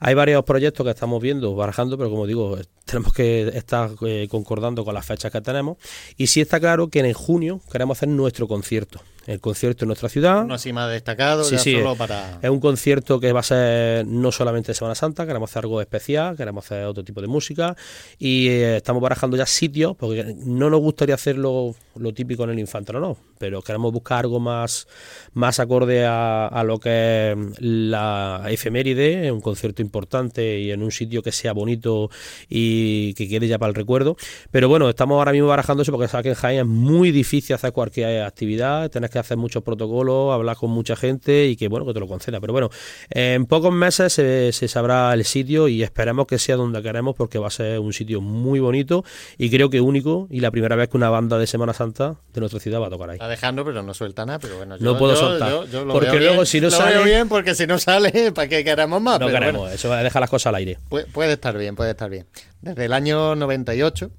Hay varios proyectos que estamos viendo, barajando, pero como digo, tenemos que estar eh, concordando con las fechas que tenemos. Y sí está claro que en junio queremos hacer nuestro concierto. El concierto en nuestra ciudad. No así más destacado, sí, sí, solo para... Es un concierto que va a ser no solamente de Semana Santa, queremos hacer algo especial, queremos hacer otro tipo de música y eh, estamos barajando ya sitios, porque no nos gustaría hacerlo lo típico en el Infante, no, pero queremos buscar algo más, más acorde a, lo que es la efeméride, un concierto importante y en un sitio que sea bonito y que quede ya para el recuerdo. Pero bueno, estamos ahora mismo barajando eso porque sabes que en Jaén es muy difícil hacer cualquier actividad, tenés que hacer muchos protocolos, hablar con mucha gente y que bueno, que te lo conceda. Pero bueno, en pocos meses se, se sabrá el sitio y esperemos que sea donde queremos porque va a ser un sitio muy bonito y creo que único y la primera vez que una banda de Semana Santa de nuestra ciudad va a tocar ahí. Está dejando, pero no suelta nada, pero bueno, no puedo soltar. porque luego si no sale bien, porque si no sale, ¿para qué queremos más? No queremos, eso deja las cosas al aire. puede estar bien, puede estar bien. Desde el año 98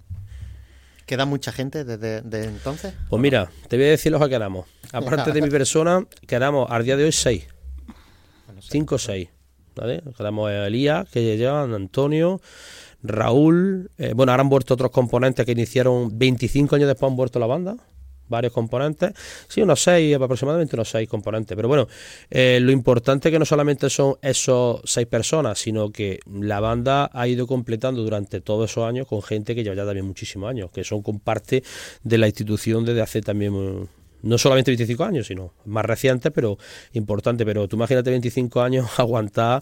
¿Queda mucha gente desde, entonces? Pues mira, te voy a decir los que quedamos. Aparte de mi persona, quedamos al día de hoy seis. Cinco o seis. ¿vale? Quedamos Elías, que llevan Antonio, Raúl. Eh, bueno, ahora han vuelto otros componentes que iniciaron 25 años después, han vuelto la banda varios componentes. Sí, unos seis, aproximadamente unos seis componentes. Pero bueno, eh, lo importante que no solamente son esos seis personas, sino que la banda ha ido completando durante todos esos años con gente que lleva ya también muchísimos años, que son con parte de la institución desde hace también no solamente 25 años, sino más reciente, pero importante. Pero tú imagínate 25 años aguantar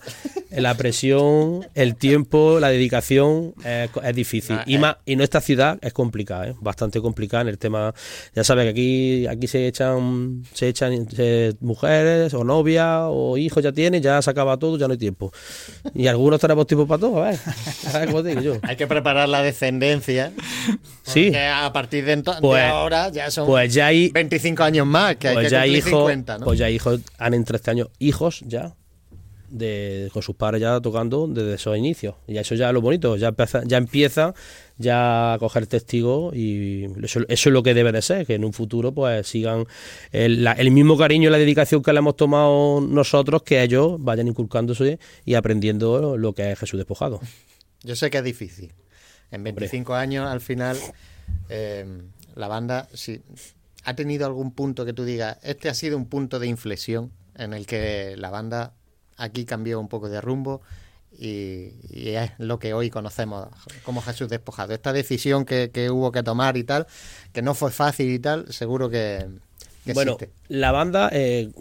la presión, el tiempo, la dedicación, es, difícil. y, eh. más, y nuestra ciudad es complicada, ¿eh? bastante complicada en el tema. Ya sabes que aquí, aquí se echan, se echan mujeres o novias o hijos ya tienen, ya se acaba todo, ya no hay tiempo. Y algunos tenemos tiempo para todo, a ver. Hay que preparar la descendencia. Sí. A partir de, pues, ahora ya son pues ya hay 25 años más, que hay pues que ya hijos, Pues ya hijos, han entre este año hijos ya, de, con sus padres ya tocando desde esos inicios. Y eso ya es lo bonito, ya empieza, ya empieza ya a coger testigos y eso, es lo que debe de ser, que en un futuro pues sigan el, el, mismo cariño y la dedicación que le hemos tomado nosotros, que ellos vayan inculcándose y aprendiendo lo que es Jesús despojado. Yo sé que es difícil. En 25 años, al final, eh, la banda, si, ¿Ha tenido algún punto que tú digas, este ha sido un punto de inflexión en el que la banda aquí cambió un poco de rumbo y, es lo que hoy conocemos como Jesús despojado? Esta decisión que, hubo que tomar y tal, que no fue fácil y tal, seguro que... bueno, la banda, eh,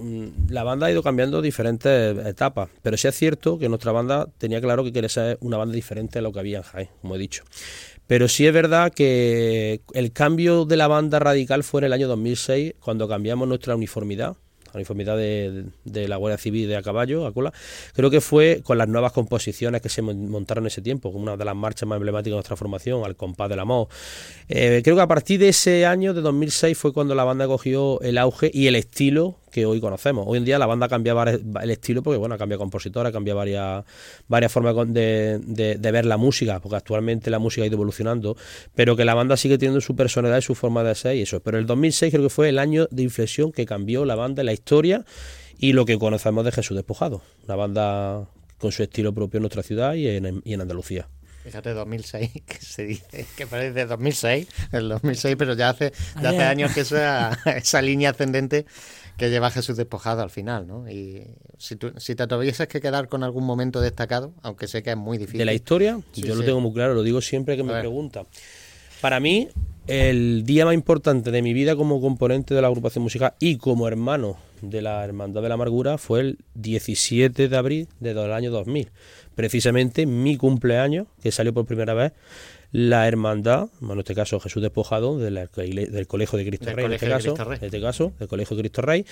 la banda ha ido cambiando diferentes etapas, pero sí es cierto que nuestra banda tenía claro que quería ser una banda diferente a lo que había en Jaén, como he dicho. Pero sí es verdad que el cambio de la banda radical fue en el año 2006, cuando cambiamos nuestra uniformidad la uniformidad de, la Guardia Civil de a caballo, a cola, creo que fue con las nuevas composiciones que se montaron en ese tiempo, como una de las marchas más emblemáticas de nuestra formación, al compás del amor. Eh, creo que a partir de ese año, de 2006, fue cuando la banda cogió el auge y el estilo que hoy conocemos. Hoy en día la banda cambia el estilo porque, bueno, cambia compositora, cambia varias, varias formas de, de, ver la música, porque actualmente la música ha ido evolucionando, pero que la banda sigue teniendo su personalidad y su forma de ser y eso. Pero el 2006 creo que fue el año de inflexión que cambió la banda, la historia y lo que conocemos de Jesús Despojado, una banda con su estilo propio en nuestra ciudad y en, y en Andalucía. Fíjate, 2006, que se dice que parece 2006, el 2006, pero ya hace, ya hace años que esa, esa línea ascendente que lleva Jesús despojado al final, ¿no? Y si, si te tuvieses que quedar con algún momento destacado, aunque sé que es muy difícil. ¿De la historia? yo lo tengo muy claro, lo digo siempre que me preguntan. Para mí, el día más importante de mi vida como componente de la agrupación musical y como hermano de la Hermandad de la Amargura fue el 17 de abril del año 2000. Precisamente mi cumpleaños, que salió por primera vez la hermandad, en este caso Jesús Despojado, del, Colegio de Cristo Rey, en este caso, en este caso, del Colegio de Cristo Rey.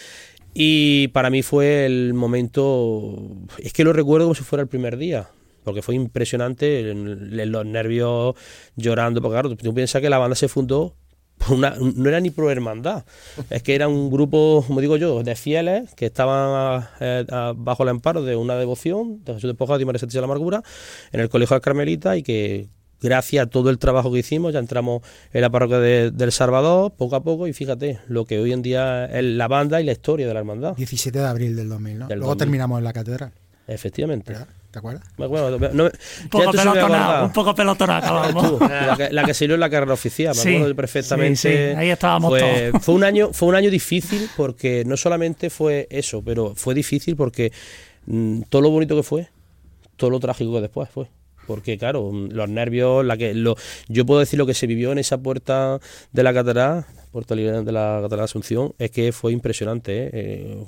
Y para mí fue el momento, es que lo recuerdo como si fuera el primer día, porque fue impresionante, los nervios llorando, porque claro, tú piensas que la banda se fundó una, no era ni pro hermandad, es que era un grupo, como digo yo, de fieles que estaban eh, bajo el amparo de una devoción de Jesús Despojado y María Santísima de la Amargura en el Colegio de Carmelita y que gracias a todo el trabajo que hicimos, ya entramos en la parroquia de, del Salvador, poco a poco, y fíjate, lo que hoy en día es la banda y la historia de la hermandad. 17 de abril del 2000, ¿no? Luego terminamos en la catedral. Efectivamente. ¿Te acuerdas? un, poco pelotonado, un poco pelotonado, la, que, la que salió en la carrera oficial, me acuerdo perfectamente. Sí, ahí estábamos fue, todos. Fue un, año, fue un año difícil porque no solamente fue eso, pero fue difícil porque mm, todo lo bonito que fue, todo lo trágico que después fue porque claro, los nervios, la que lo, yo puedo decir lo que se vivió en esa puerta de la catedral, puerta libre de la catedral de Asunción, es que fue impresionante, ¿eh? eh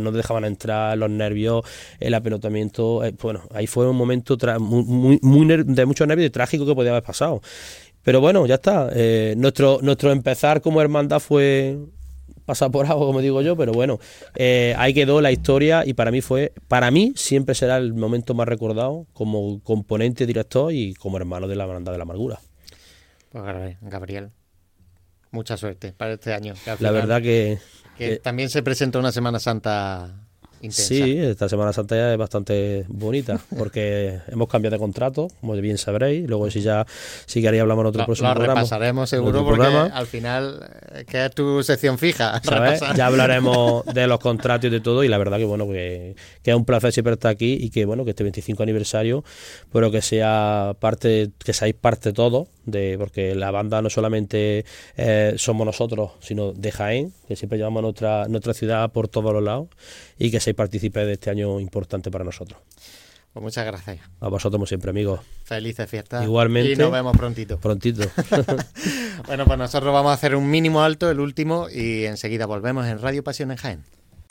no dejaban entrar, los nervios, el apelotamiento, eh, bueno, ahí fue un momento de mucho nervios y trágico que podía haber pasado. Pero bueno, ya está. Eh, nuestro, nuestro empezar como hermandad fue pasa por algo, como digo yo, pero bueno, eh, ahí quedó la historia y para mí fue, para mí siempre será el momento más recordado como componente director y como hermano de la banda de la amargura. Pues Gabriel, mucha suerte para este año. la verdad que, que también se presenta una Semana Santa Sí, esta Semana Santa ya es bastante bonita porque hemos cambiado de contrato, como bien sabréis. Luego, si ya si queréis, hablamos en otro próximo lo programa. repasaremos seguro porque al final, eh, que es tu sección fija. Ya hablaremos de los contratos y de todo. Y la verdad que, bueno, que, es un placer siempre estar aquí y que, bueno, que este 25 aniversario, pero que sea parte, que seáis parte todo, de, porque la banda no solamente eh, somos nosotros, sino de Jaén, que siempre llevamos nuestra, nuestra ciudad por todos los lados y que partícipes de este año importante para nosotros. Pues muchas gracias. A vosotros, como siempre, amigos. Felices fiestas. Igualmente. Y nos vemos prontito. Prontito. bueno, pues nosotros vamos a hacer un mínimo alto, el último, y enseguida volvemos en Radio Pasión en Jaén.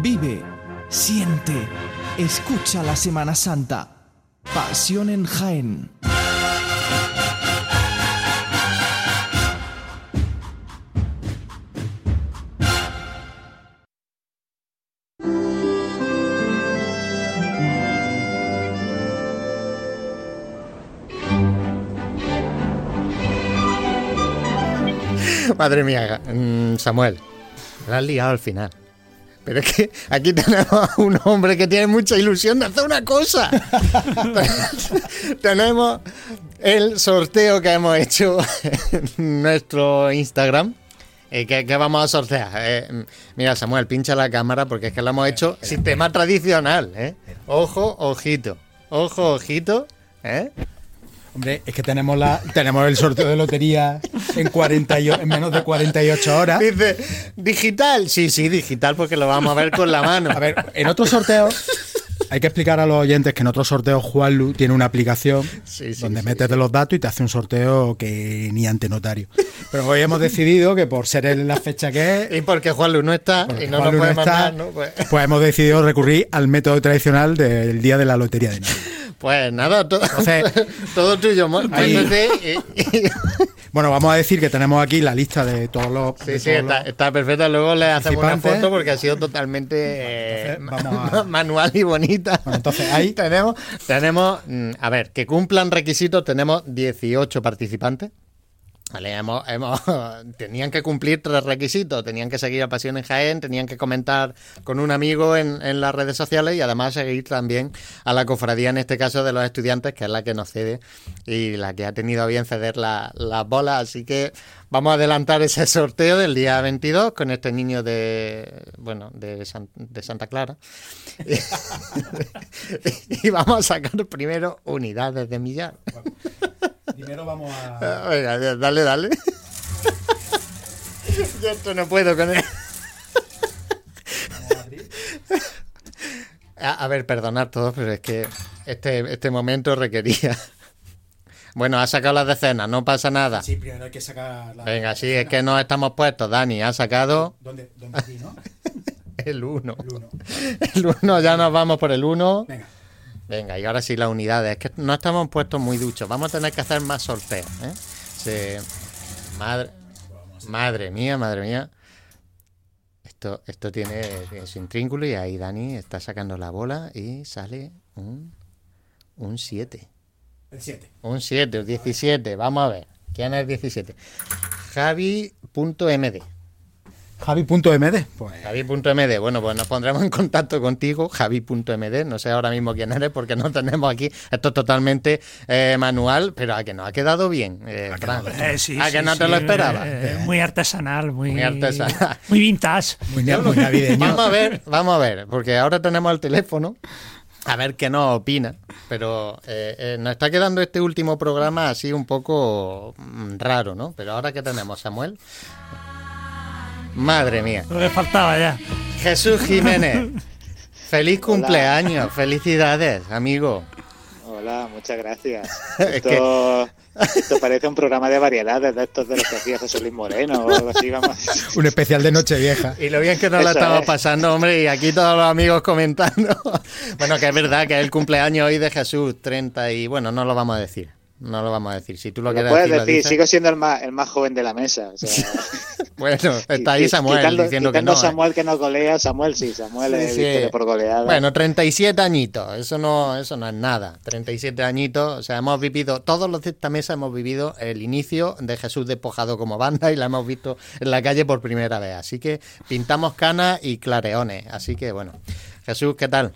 Vive, siente, escucha la Semana Santa. Pasión en Jaén. Madre mía, mm, Samuel, la has liado al final. Pero es que aquí tenemos a un hombre que tiene mucha ilusión de hacer una cosa. tenemos el sorteo que hemos hecho en nuestro Instagram. Eh, ¿qué, vamos a sortear? Eh, mira, Samuel, pincha la cámara porque es que lo hemos hecho sistema tradicional. ¿eh? Ojo, ojito. Ojo, ojito. ¿eh? Hombre, es que tenemos la tenemos el sorteo de lotería en, 40 en menos de 48 horas. Dice, ¿digital? Sí, sí, digital, porque lo vamos a ver con la mano. A ver, en otros sorteos hay que explicar a los oyentes que en otros sorteos Juanlu tiene una aplicación donde metes de los datos y te hace un sorteo que ni ante notario. Pero hoy hemos decidido que por ser la fecha que es... Y porque Juanlu no está y no nos puede mandar, ¿no? Pues... pues... hemos decidido recurrir al método tradicional del día de la lotería de Navidad. Pues nada, todo, todo tuyo. Bueno, vamos a decir que tenemos aquí la lista de todos los. Sí, sí, está, perfecta. Luego le hacemos una foto porque ha sido totalmente eh, manual y bonita. entonces ahí tenemos, tenemos, mm, a ver, que cumplan requisitos, tenemos 18 participantes. Vale, hemos, tenían que cumplir tres requisitos, tenían que seguir a Pasión en Jaén, tenían que comentar con un amigo en, las redes sociales y además seguir también a la cofradía, en este caso de los estudiantes, que es la que nos cede y la que ha tenido a bien ceder las bolas. Así que vamos a adelantar ese sorteo del día 22 con este niño de, bueno, de Santa Clara. y vamos a sacar primero unidades de millar. Primero vamos a. Venga, dale, dale. Yo esto no puedo con él. A, a, ver, perdonad todos, pero es que este, este momento requería. Bueno, ha sacado las decenas, no pasa nada. Sí, primero hay que sacar la Venga, sí, es que no estamos puestos, Dani. Ha sacado. ¿Dónde? ¿Dónde aquí, no? el 1. El 1. El 1, ya nos vamos por el 1. Venga. Venga, y ahora sí las unidades. Es que no estamos puestos muy duchos. Vamos a tener que hacer más sorteos. ¿eh? Madre, madre mía, madre mía. Esto, esto tiene, su intrínculo y ahí Dani está sacando la bola y sale un, un 7. El 7. Un 7, un 17. Vamos a ver. ¿Quién es el 17? Javi.md. Javi.md. Pues... Javi.md. Bueno, pues nos pondremos en contacto contigo, Javi.md. No sé ahora mismo quién eres porque no tenemos aquí. Esto es totalmente eh, manual, pero a que nos ha quedado bien, eh, Fran. Eh, sí, a sí, que no sí, te lo esperaba. eh, muy artesanal, muy, Muy artesanal. muy vintage. Muy, muy navideño. Vamos a ver, vamos a ver, porque ahora tenemos el teléfono. A ver qué nos opina, pero eh, eh, nos está quedando este último programa así un poco mm, raro, ¿no? Pero ahora que tenemos, Samuel. Madre mía. Lo que faltaba ya. Jesús Jiménez. Feliz cumpleaños, felicidades, amigo. Hola, muchas gracias. Es Esto, esto parece un programa de variedades de estos de los que hacía José Luis Moreno o algo así, vamos. Un especial de Nochevieja. Y lo bien que nos lo Eso estamos es. pasando, hombre, y aquí todos los amigos comentando. bueno, que es verdad que es el cumpleaños hoy de Jesús, 30 y bueno, no lo vamos a decir. No lo vamos a decir. Si tú lo, Lo quieres puedes decir, sigo siendo el más, el más joven de la mesa. O sea, Bueno, está ahí Samuel quitando, diciendo que no. ¿eh? Samuel que no golea, Samuel sí, Samuel Sí, es sí. victoria por goleada. Bueno, 37 añitos, eso no, eso no es nada. 37 añitos, o sea, hemos vivido, todos los de esta mesa hemos vivido el inicio de Jesús despojado como banda y la hemos visto en la calle por primera vez. Así que pintamos canas y clareones. Así que bueno, Jesús, ¿qué tal?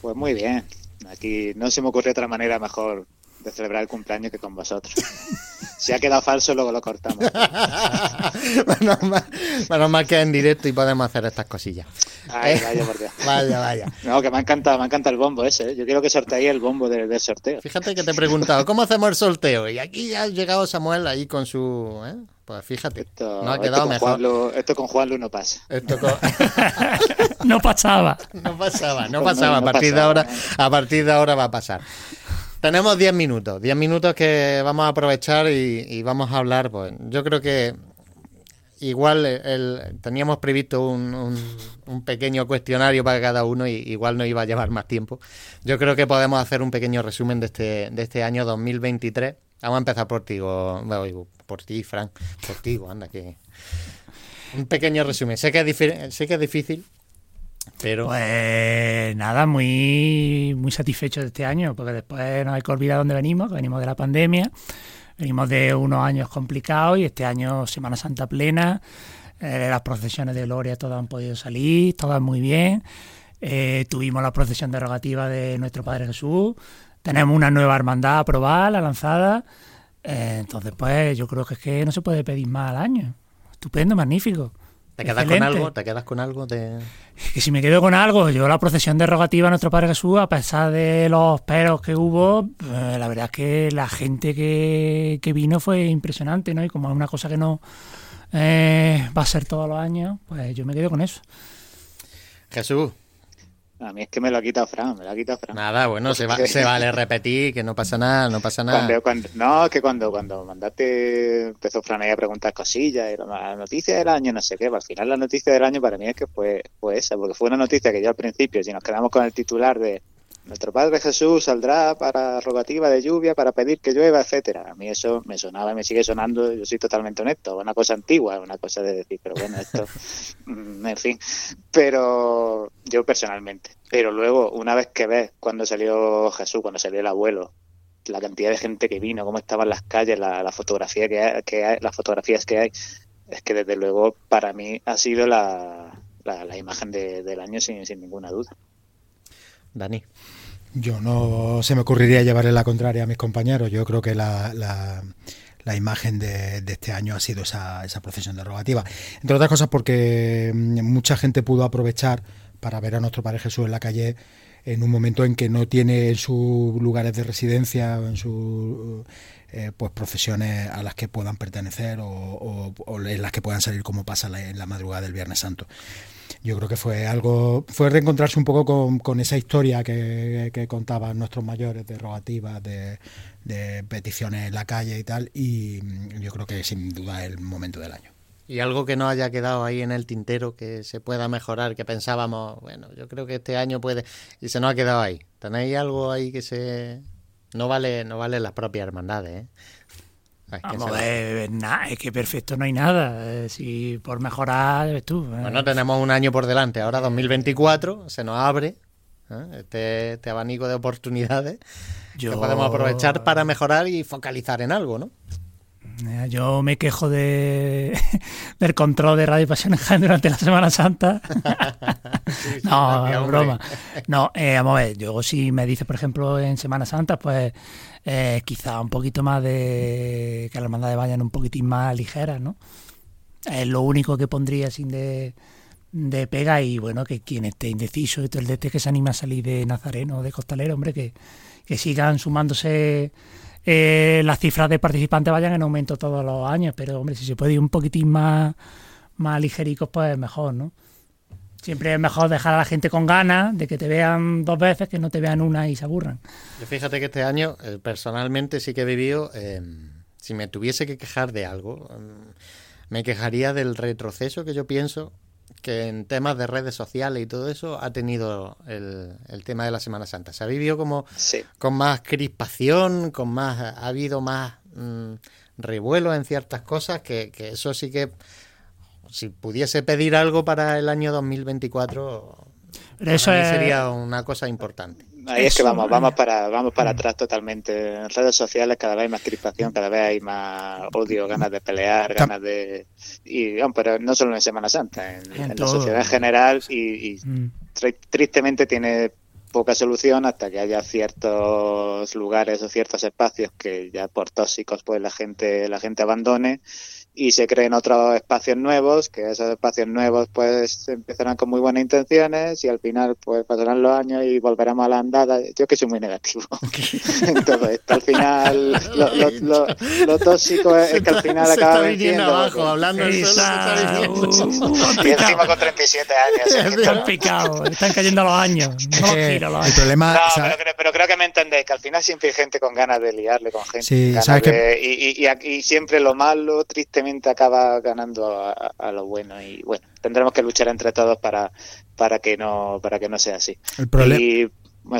Pues muy bien. Aquí no se me ocurrió otra manera mejor de celebrar el cumpleaños que con vosotros. Si ha quedado falso, luego lo cortamos. menos, mal, menos mal que es en directo y podemos hacer estas cosillas. Ay, Eh, vaya por Dios. Vaya, vaya. No, que me ha encantado, me encanta el bombo ese. ¿eh? Yo quiero que sorteéis el bombo de- del sorteo. Fíjate que te he preguntado, ¿cómo hacemos el sorteo? Y aquí ya ha llegado Samuel ahí con su... ¿eh? Pues fíjate, Esto, no ha esto quedado con mejor. Juanlu, esto con Juanlu no pasa. Esto co- No pasaba. No pasaba, no No, pasaba. A no partir de pasaba. ahora, a partir de ahora va a pasar. Tenemos 10 minutos, 10 minutos que vamos a aprovechar y, vamos a hablar. Pues yo creo que igual el- teníamos previsto un, pequeño cuestionario para cada uno y igual no iba a llevar más tiempo. Yo creo que podemos hacer un pequeño resumen de este, de este año 2023. Vamos a empezar por ti, por ti, Frank, por ti, anda que un pequeño resumen. Sé que es, sé que es difícil, pero Pues nada, muy, muy satisfecho de este año, porque después no hay que olvidar dónde venimos, que venimos de la pandemia, venimos de unos años complicados y este año Semana Santa plena, eh, las procesiones de gloria todas han podido salir, todas muy bien, Eh, tuvimos la procesión derogativa de nuestro Padre Jesús, tenemos una nueva hermandad aprobada, la lanzada, Eh, entonces pues yo creo que es que no se puede pedir más al año, estupendo, magnífico. ¿Te quedas Excelente. con algo? ¿Te quedas con algo de...? que si me quedo con algo, yo la procesión derogativa a nuestro Padre Jesús, a pesar de los peros que hubo, eh, la verdad es que la gente que, que vino fue impresionante, ¿no? Y como es una cosa que no eh, va a ser todos los años, pues yo me quedo con eso. Jesús, A mí es que me lo ha quitado Fran, me lo ha quitado Fran. Nada, bueno, se, va, se vale repetir, que no pasa nada, no pasa nada. Cuando, cuando, no, que cuando, cuando mandaste, empezó Fran ahí a preguntar cosillas, y la noticia del año, no sé qué, al final la noticia del año para mí es que fue, fue esa, porque fue una noticia que yo al principio, si nos quedamos con el titular de nuestro Padre Jesús saldrá para rogativa de lluvia, para pedir que llueva, etcétera. A mí eso me sonaba y me sigue sonando, yo soy totalmente honesto, una cosa antigua, una cosa de decir, pero bueno, esto, mm, en fin. Pero yo personalmente. Pero luego, una vez que ves cuando salió Jesús, cuando salió el abuelo, la cantidad de gente que vino, cómo estaban las calles, la, fotografía que hay, que hay, las fotografías que hay, es que desde luego para mí ha sido la, la, imagen del año sin, sin ninguna duda. Dani. Yo no se me ocurriría llevarle la contraria a mis compañeros. Yo creo que la, la, imagen de, este año ha sido esa, esa procesión derogativa. Entre otras cosas porque mm, mucha gente pudo aprovechar para ver a nuestro Padre Jesús en la calle en un momento en que no tiene en sus lugares de residencia o en sus eh, pues procesiones a las que puedan pertenecer o, en las que puedan salir como pasa en la madrugada del Viernes Santo yo creo que fue algo, fue reencontrarse un poco con, con esa historia que, que, contaban nuestros mayores de rogativas, de, de, peticiones en la calle y tal, y yo creo que sin duda es el momento del año. Y algo que no haya quedado ahí en el tintero, que se pueda mejorar, que pensábamos, bueno, yo creo que este año puede, y se nos ha quedado ahí. ¿Tenéis algo ahí que se... No vale, no vale las propias hermandades, ¿eh? Vamos a ver, nada, es que perfecto no hay nada. Eh, si por mejorar, ves tú. Eh. Bueno, tenemos un año por delante. Ahora 2024 se nos abre ¿eh? este, este, abanico de oportunidades que podemos aprovechar para mejorar y focalizar en algo, ¿no? Yo me quejo de del control de Radio Pasión en durante la Semana Santa. no, broma. No, vamos a ver, yo si me dice, por ejemplo, en Semana Santa, pues eh, quizá un poquito más de que las hermandades vayan un poquitín más ligeras, ¿no? Es lo único que pondría sin de, de pega y bueno, que quien esté indeciso, el de este que se anima a salir de Nazareno o de Costalero, hombre, que, que sigan sumándose eh, las cifras de participantes vayan en aumento todos los años, pero hombre, si se puede ir un poquitín más, más ligericos, pues mejor, ¿no? Siempre es mejor dejar a la gente con ganas de que te vean dos veces que no te vean una y se aburran. Yo fíjate que este año, eh, personalmente, sí que he vivido. Eh, si me tuviese que quejar de algo, mm, me quejaría del retroceso que yo pienso que en temas de redes sociales y todo eso ha tenido el, tema de la Semana Santa. Se ha vivido como con más crispación, con más ha habido más mm, revuelo en ciertas cosas, que, que eso sí que si pudiese pedir algo para el año 2024, eso sería una cosa importante. Ahí es que vamos, vamos para, vamos para atrás totalmente. En redes sociales cada vez hay más crispación, cada vez hay más odio, ganas de pelear, ganas de... Y, pero no solo en Semana Santa, en, la sociedad en general y, mm. tristemente tiene poca solución hasta que haya ciertos lugares o ciertos espacios que ya por tóxicos pues la gente la gente abandone y se creen otros espacios nuevos, que esos espacios nuevos pues empezarán con muy buenas intenciones y al final pues pasarán los años y volveremos a la andada. Yo que soy muy negativo en todo esto. Al final lo, lo, tóxico es que al final se acaba está viniendo abajo, hablando se está y encima con 37 años. Están picados, están cayendo los años. No El problema, no, pero, creo, que me entendéis, que al final siempre hay gente con ganas de liarle con gente. Sí, ¿sabes que... y, y, y siempre lo malo, triste acaba ganando a, lo bueno y bueno, tendremos que luchar entre todos para, para que no para que no sea así. El problema y,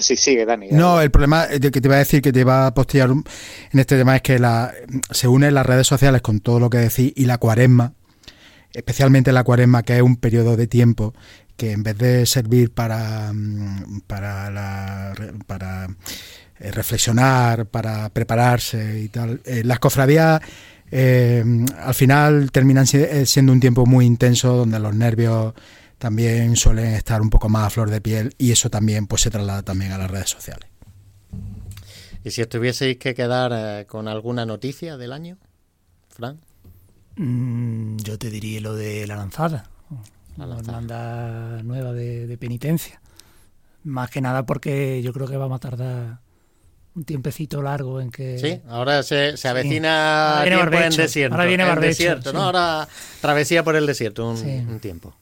sí, sigue, Dani. No, el problema que te iba a decir, que te iba a postillar en este tema es que la, se unen las redes sociales con todo lo que decís y la cuaresma, especialmente la cuaresma, que es un periodo de tiempo que en vez de servir para, para, la, para eh, reflexionar, para prepararse y tal, eh, las cofradías eh, al final terminan eh, siendo un tiempo muy intenso donde los nervios también suelen estar un poco más a flor de piel y eso también pues se traslada también a las redes sociales. ¿Y si estuvieseis que quedar eh, con alguna noticia del año, Fran? Mm, yo te diría lo de la lanzada, la, lanzada. nueva de, de penitencia. Más que nada porque yo creo que vamos a tardar un tiempecito largo en que... Sí, ahora se, se avecina tiempo en desierto. Ahora viene desierto, ¿no? Ahora travesía por el desierto un, tiempo.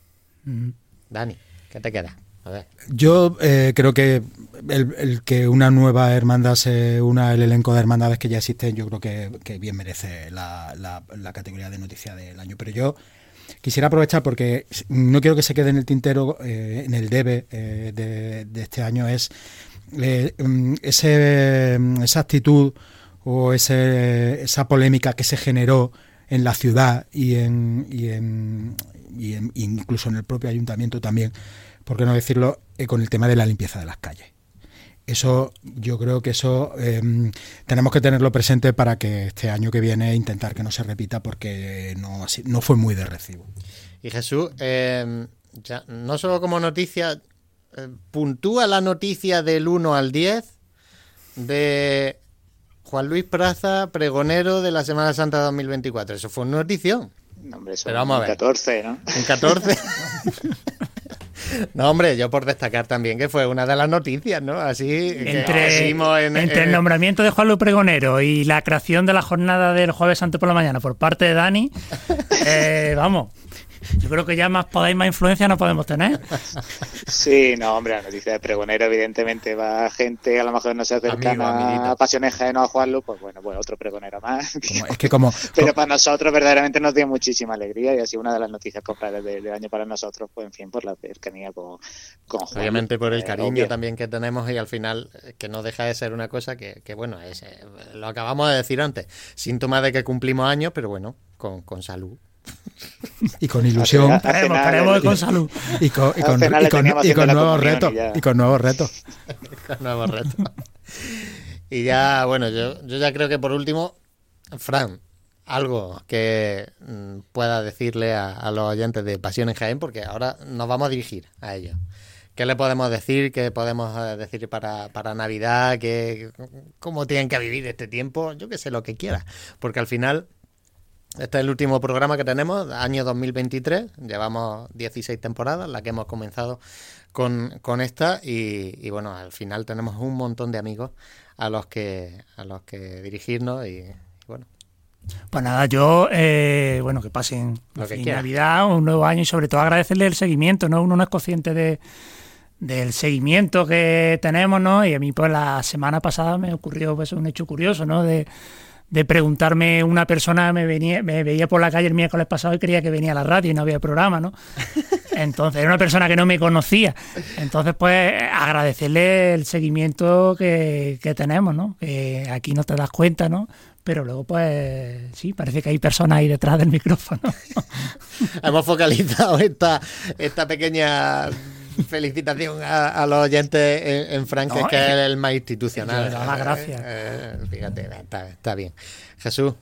Dani, ¿qué te queda? Yo eh, creo que el, que una nueva hermandad se una al elenco de hermandades que ya existen, yo creo que, bien merece la, la, categoría de noticia del año. Pero yo quisiera aprovechar porque no quiero que se quede en el tintero, eh, en el debe eh, de, este año, es mm, ese, esa actitud o ese, esa polémica que se generó en la ciudad y, en, y, en, incluso en el propio ayuntamiento también, por qué no decirlo, eh, con el tema de la limpieza de las calles. Eso, yo creo que eso em, tenemos que tenerlo presente para que este año que viene intentar que no se repita porque no, no fue muy de recibo. Y Jesús, em, no solo como noticia, puntúa la noticia del 1 al 10 de Juan Luis Praza, pregonero de la Semana Santa 2024. Eso fue una notición. No, hombre, eso Pero vamos a ver. 14, ¿no? En 14. No, hombre, yo por destacar también que fue una de las noticias, ¿no? Así entre, entre el nombramiento de Juan Luis Pregonero y la creación de la jornada del Jueves Santo por la mañana por parte de Dani, eh, vamos, yo creo que ya más poder, más influencia no podemos tener. Sí, no, hombre, la noticia de pregonero, evidentemente, va gente a lo mejor no se cercana a pasiones no a Juanlu, pues bueno, pues otro pregonero más. es que como, Pero para nosotros verdaderamente nos dio muchísima alegría y así una de las noticias compradas del, año para nosotros, pues en fin, por la cercanía con, con Obviamente por el cariño también que tenemos y al final eh, que no deja de ser una cosa que, que bueno, es, eh, lo acabamos de decir antes, síntoma de que cumplimos años, pero bueno, con, con salud y con ilusión. Con salud. Y con, y con, y con, nuevos retos. Y con nuevos retos. con nuevos retos. Y ya, bueno, yo, yo ya creo que por último, Fran, algo que mm, pueda decirle a, los oyentes de Pasión en Jaén, porque ahora nos vamos a dirigir a ellos. ¿Qué le podemos decir? ¿Qué podemos eh, decir para, para Navidad? ¿Qué, ¿Cómo tienen que vivir este tiempo? Yo que sé, lo que quiera. Porque al final este es el último programa que tenemos, año 2023. Llevamos 16 temporadas, la que hemos comenzado con, con esta. Y, bueno, al final tenemos un montón de amigos a los que, a los que dirigirnos. Y, bueno. Pues nada, yo, eh, bueno, que pasen Lo que Navidad, un nuevo año y sobre todo agradecerle el seguimiento, ¿no? Uno no es consciente de, del seguimiento que tenemos, ¿no? Y a mí, pues la semana pasada me ocurrió pues, un hecho curioso, ¿no? De de preguntarme una persona me venía me veía por la calle el miércoles pasado y creía que venía a la radio y no había programa, ¿no? Entonces era una persona que no me conocía. Entonces pues agradecerle el seguimiento que, que tenemos, ¿no? Que aquí no te das cuenta, ¿no? Pero luego pues sí, parece que hay personas ahí detrás del micrófono. Hemos focalizado esta, esta pequeña felicitación a, los oyentes en, en que es el más institucional. las gracias. Eh, eh, fíjate, está, bien. Jesús,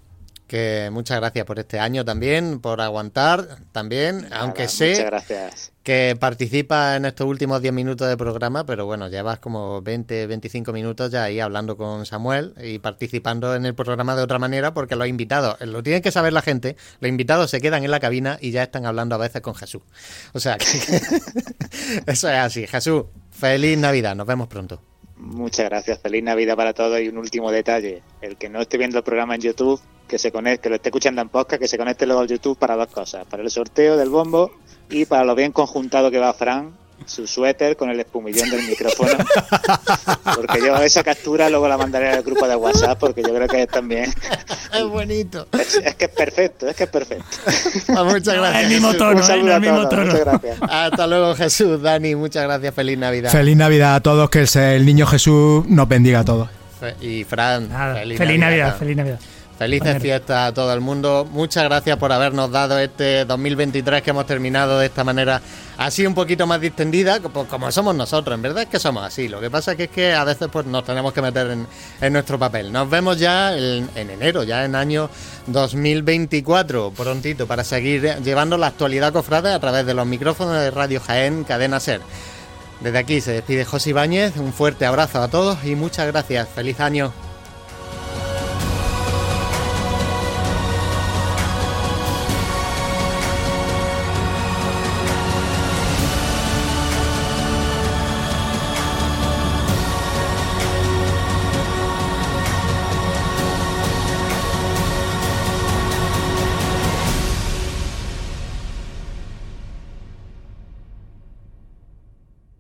que muchas gracias por este año también, por aguantar también, aunque sé que participa en estos últimos 10 minutos de programa, pero bueno, llevas como 20, 25 minutos ya ahí hablando con Samuel y participando en el programa de otra manera porque los invitados, lo tiene que saber la gente, los invitados se quedan en la cabina y ya están hablando a veces con Jesús. O sea, que eso es así. Jesús, feliz Navidad, nos vemos pronto. Muchas gracias, feliz Navidad para todos y un último detalle, el que no esté viendo el programa en YouTube, que se conecte, que lo esté escuchando en podcast, que se conecte luego al YouTube para dos cosas, para el sorteo del bombo y para lo bien conjuntado que va Fran su suéter con el espumillón del micrófono. Porque yo esa captura luego la mandaré al grupo de WhatsApp porque yo creo que es también. Es bonito. Es, que es perfecto, es que es perfecto. Ah, muchas gracias. El mismo tono, el mismo tono. Hasta luego, Jesús. Dani, muchas gracias. Feliz Navidad. Feliz Navidad a todos, que el niño Jesús nos bendiga a todos. Y Fran, feliz, Navidad. Navidad. Feliz Navidad. Felices fiestas a todo el mundo. Muchas gracias por habernos dado este 2023 que hemos terminado de esta manera así un poquito más distendida, como somos nosotros. En verdad es que somos así. Lo que pasa es que, a veces pues nos tenemos que meter en, nuestro papel. Nos vemos ya en, enero, ya en año 2024, prontito, para seguir llevando la actualidad cofrade a través de los micrófonos de Radio Jaén Cadena Ser. Desde aquí se despide José Ibáñez, un fuerte abrazo a todos y muchas gracias. Feliz año.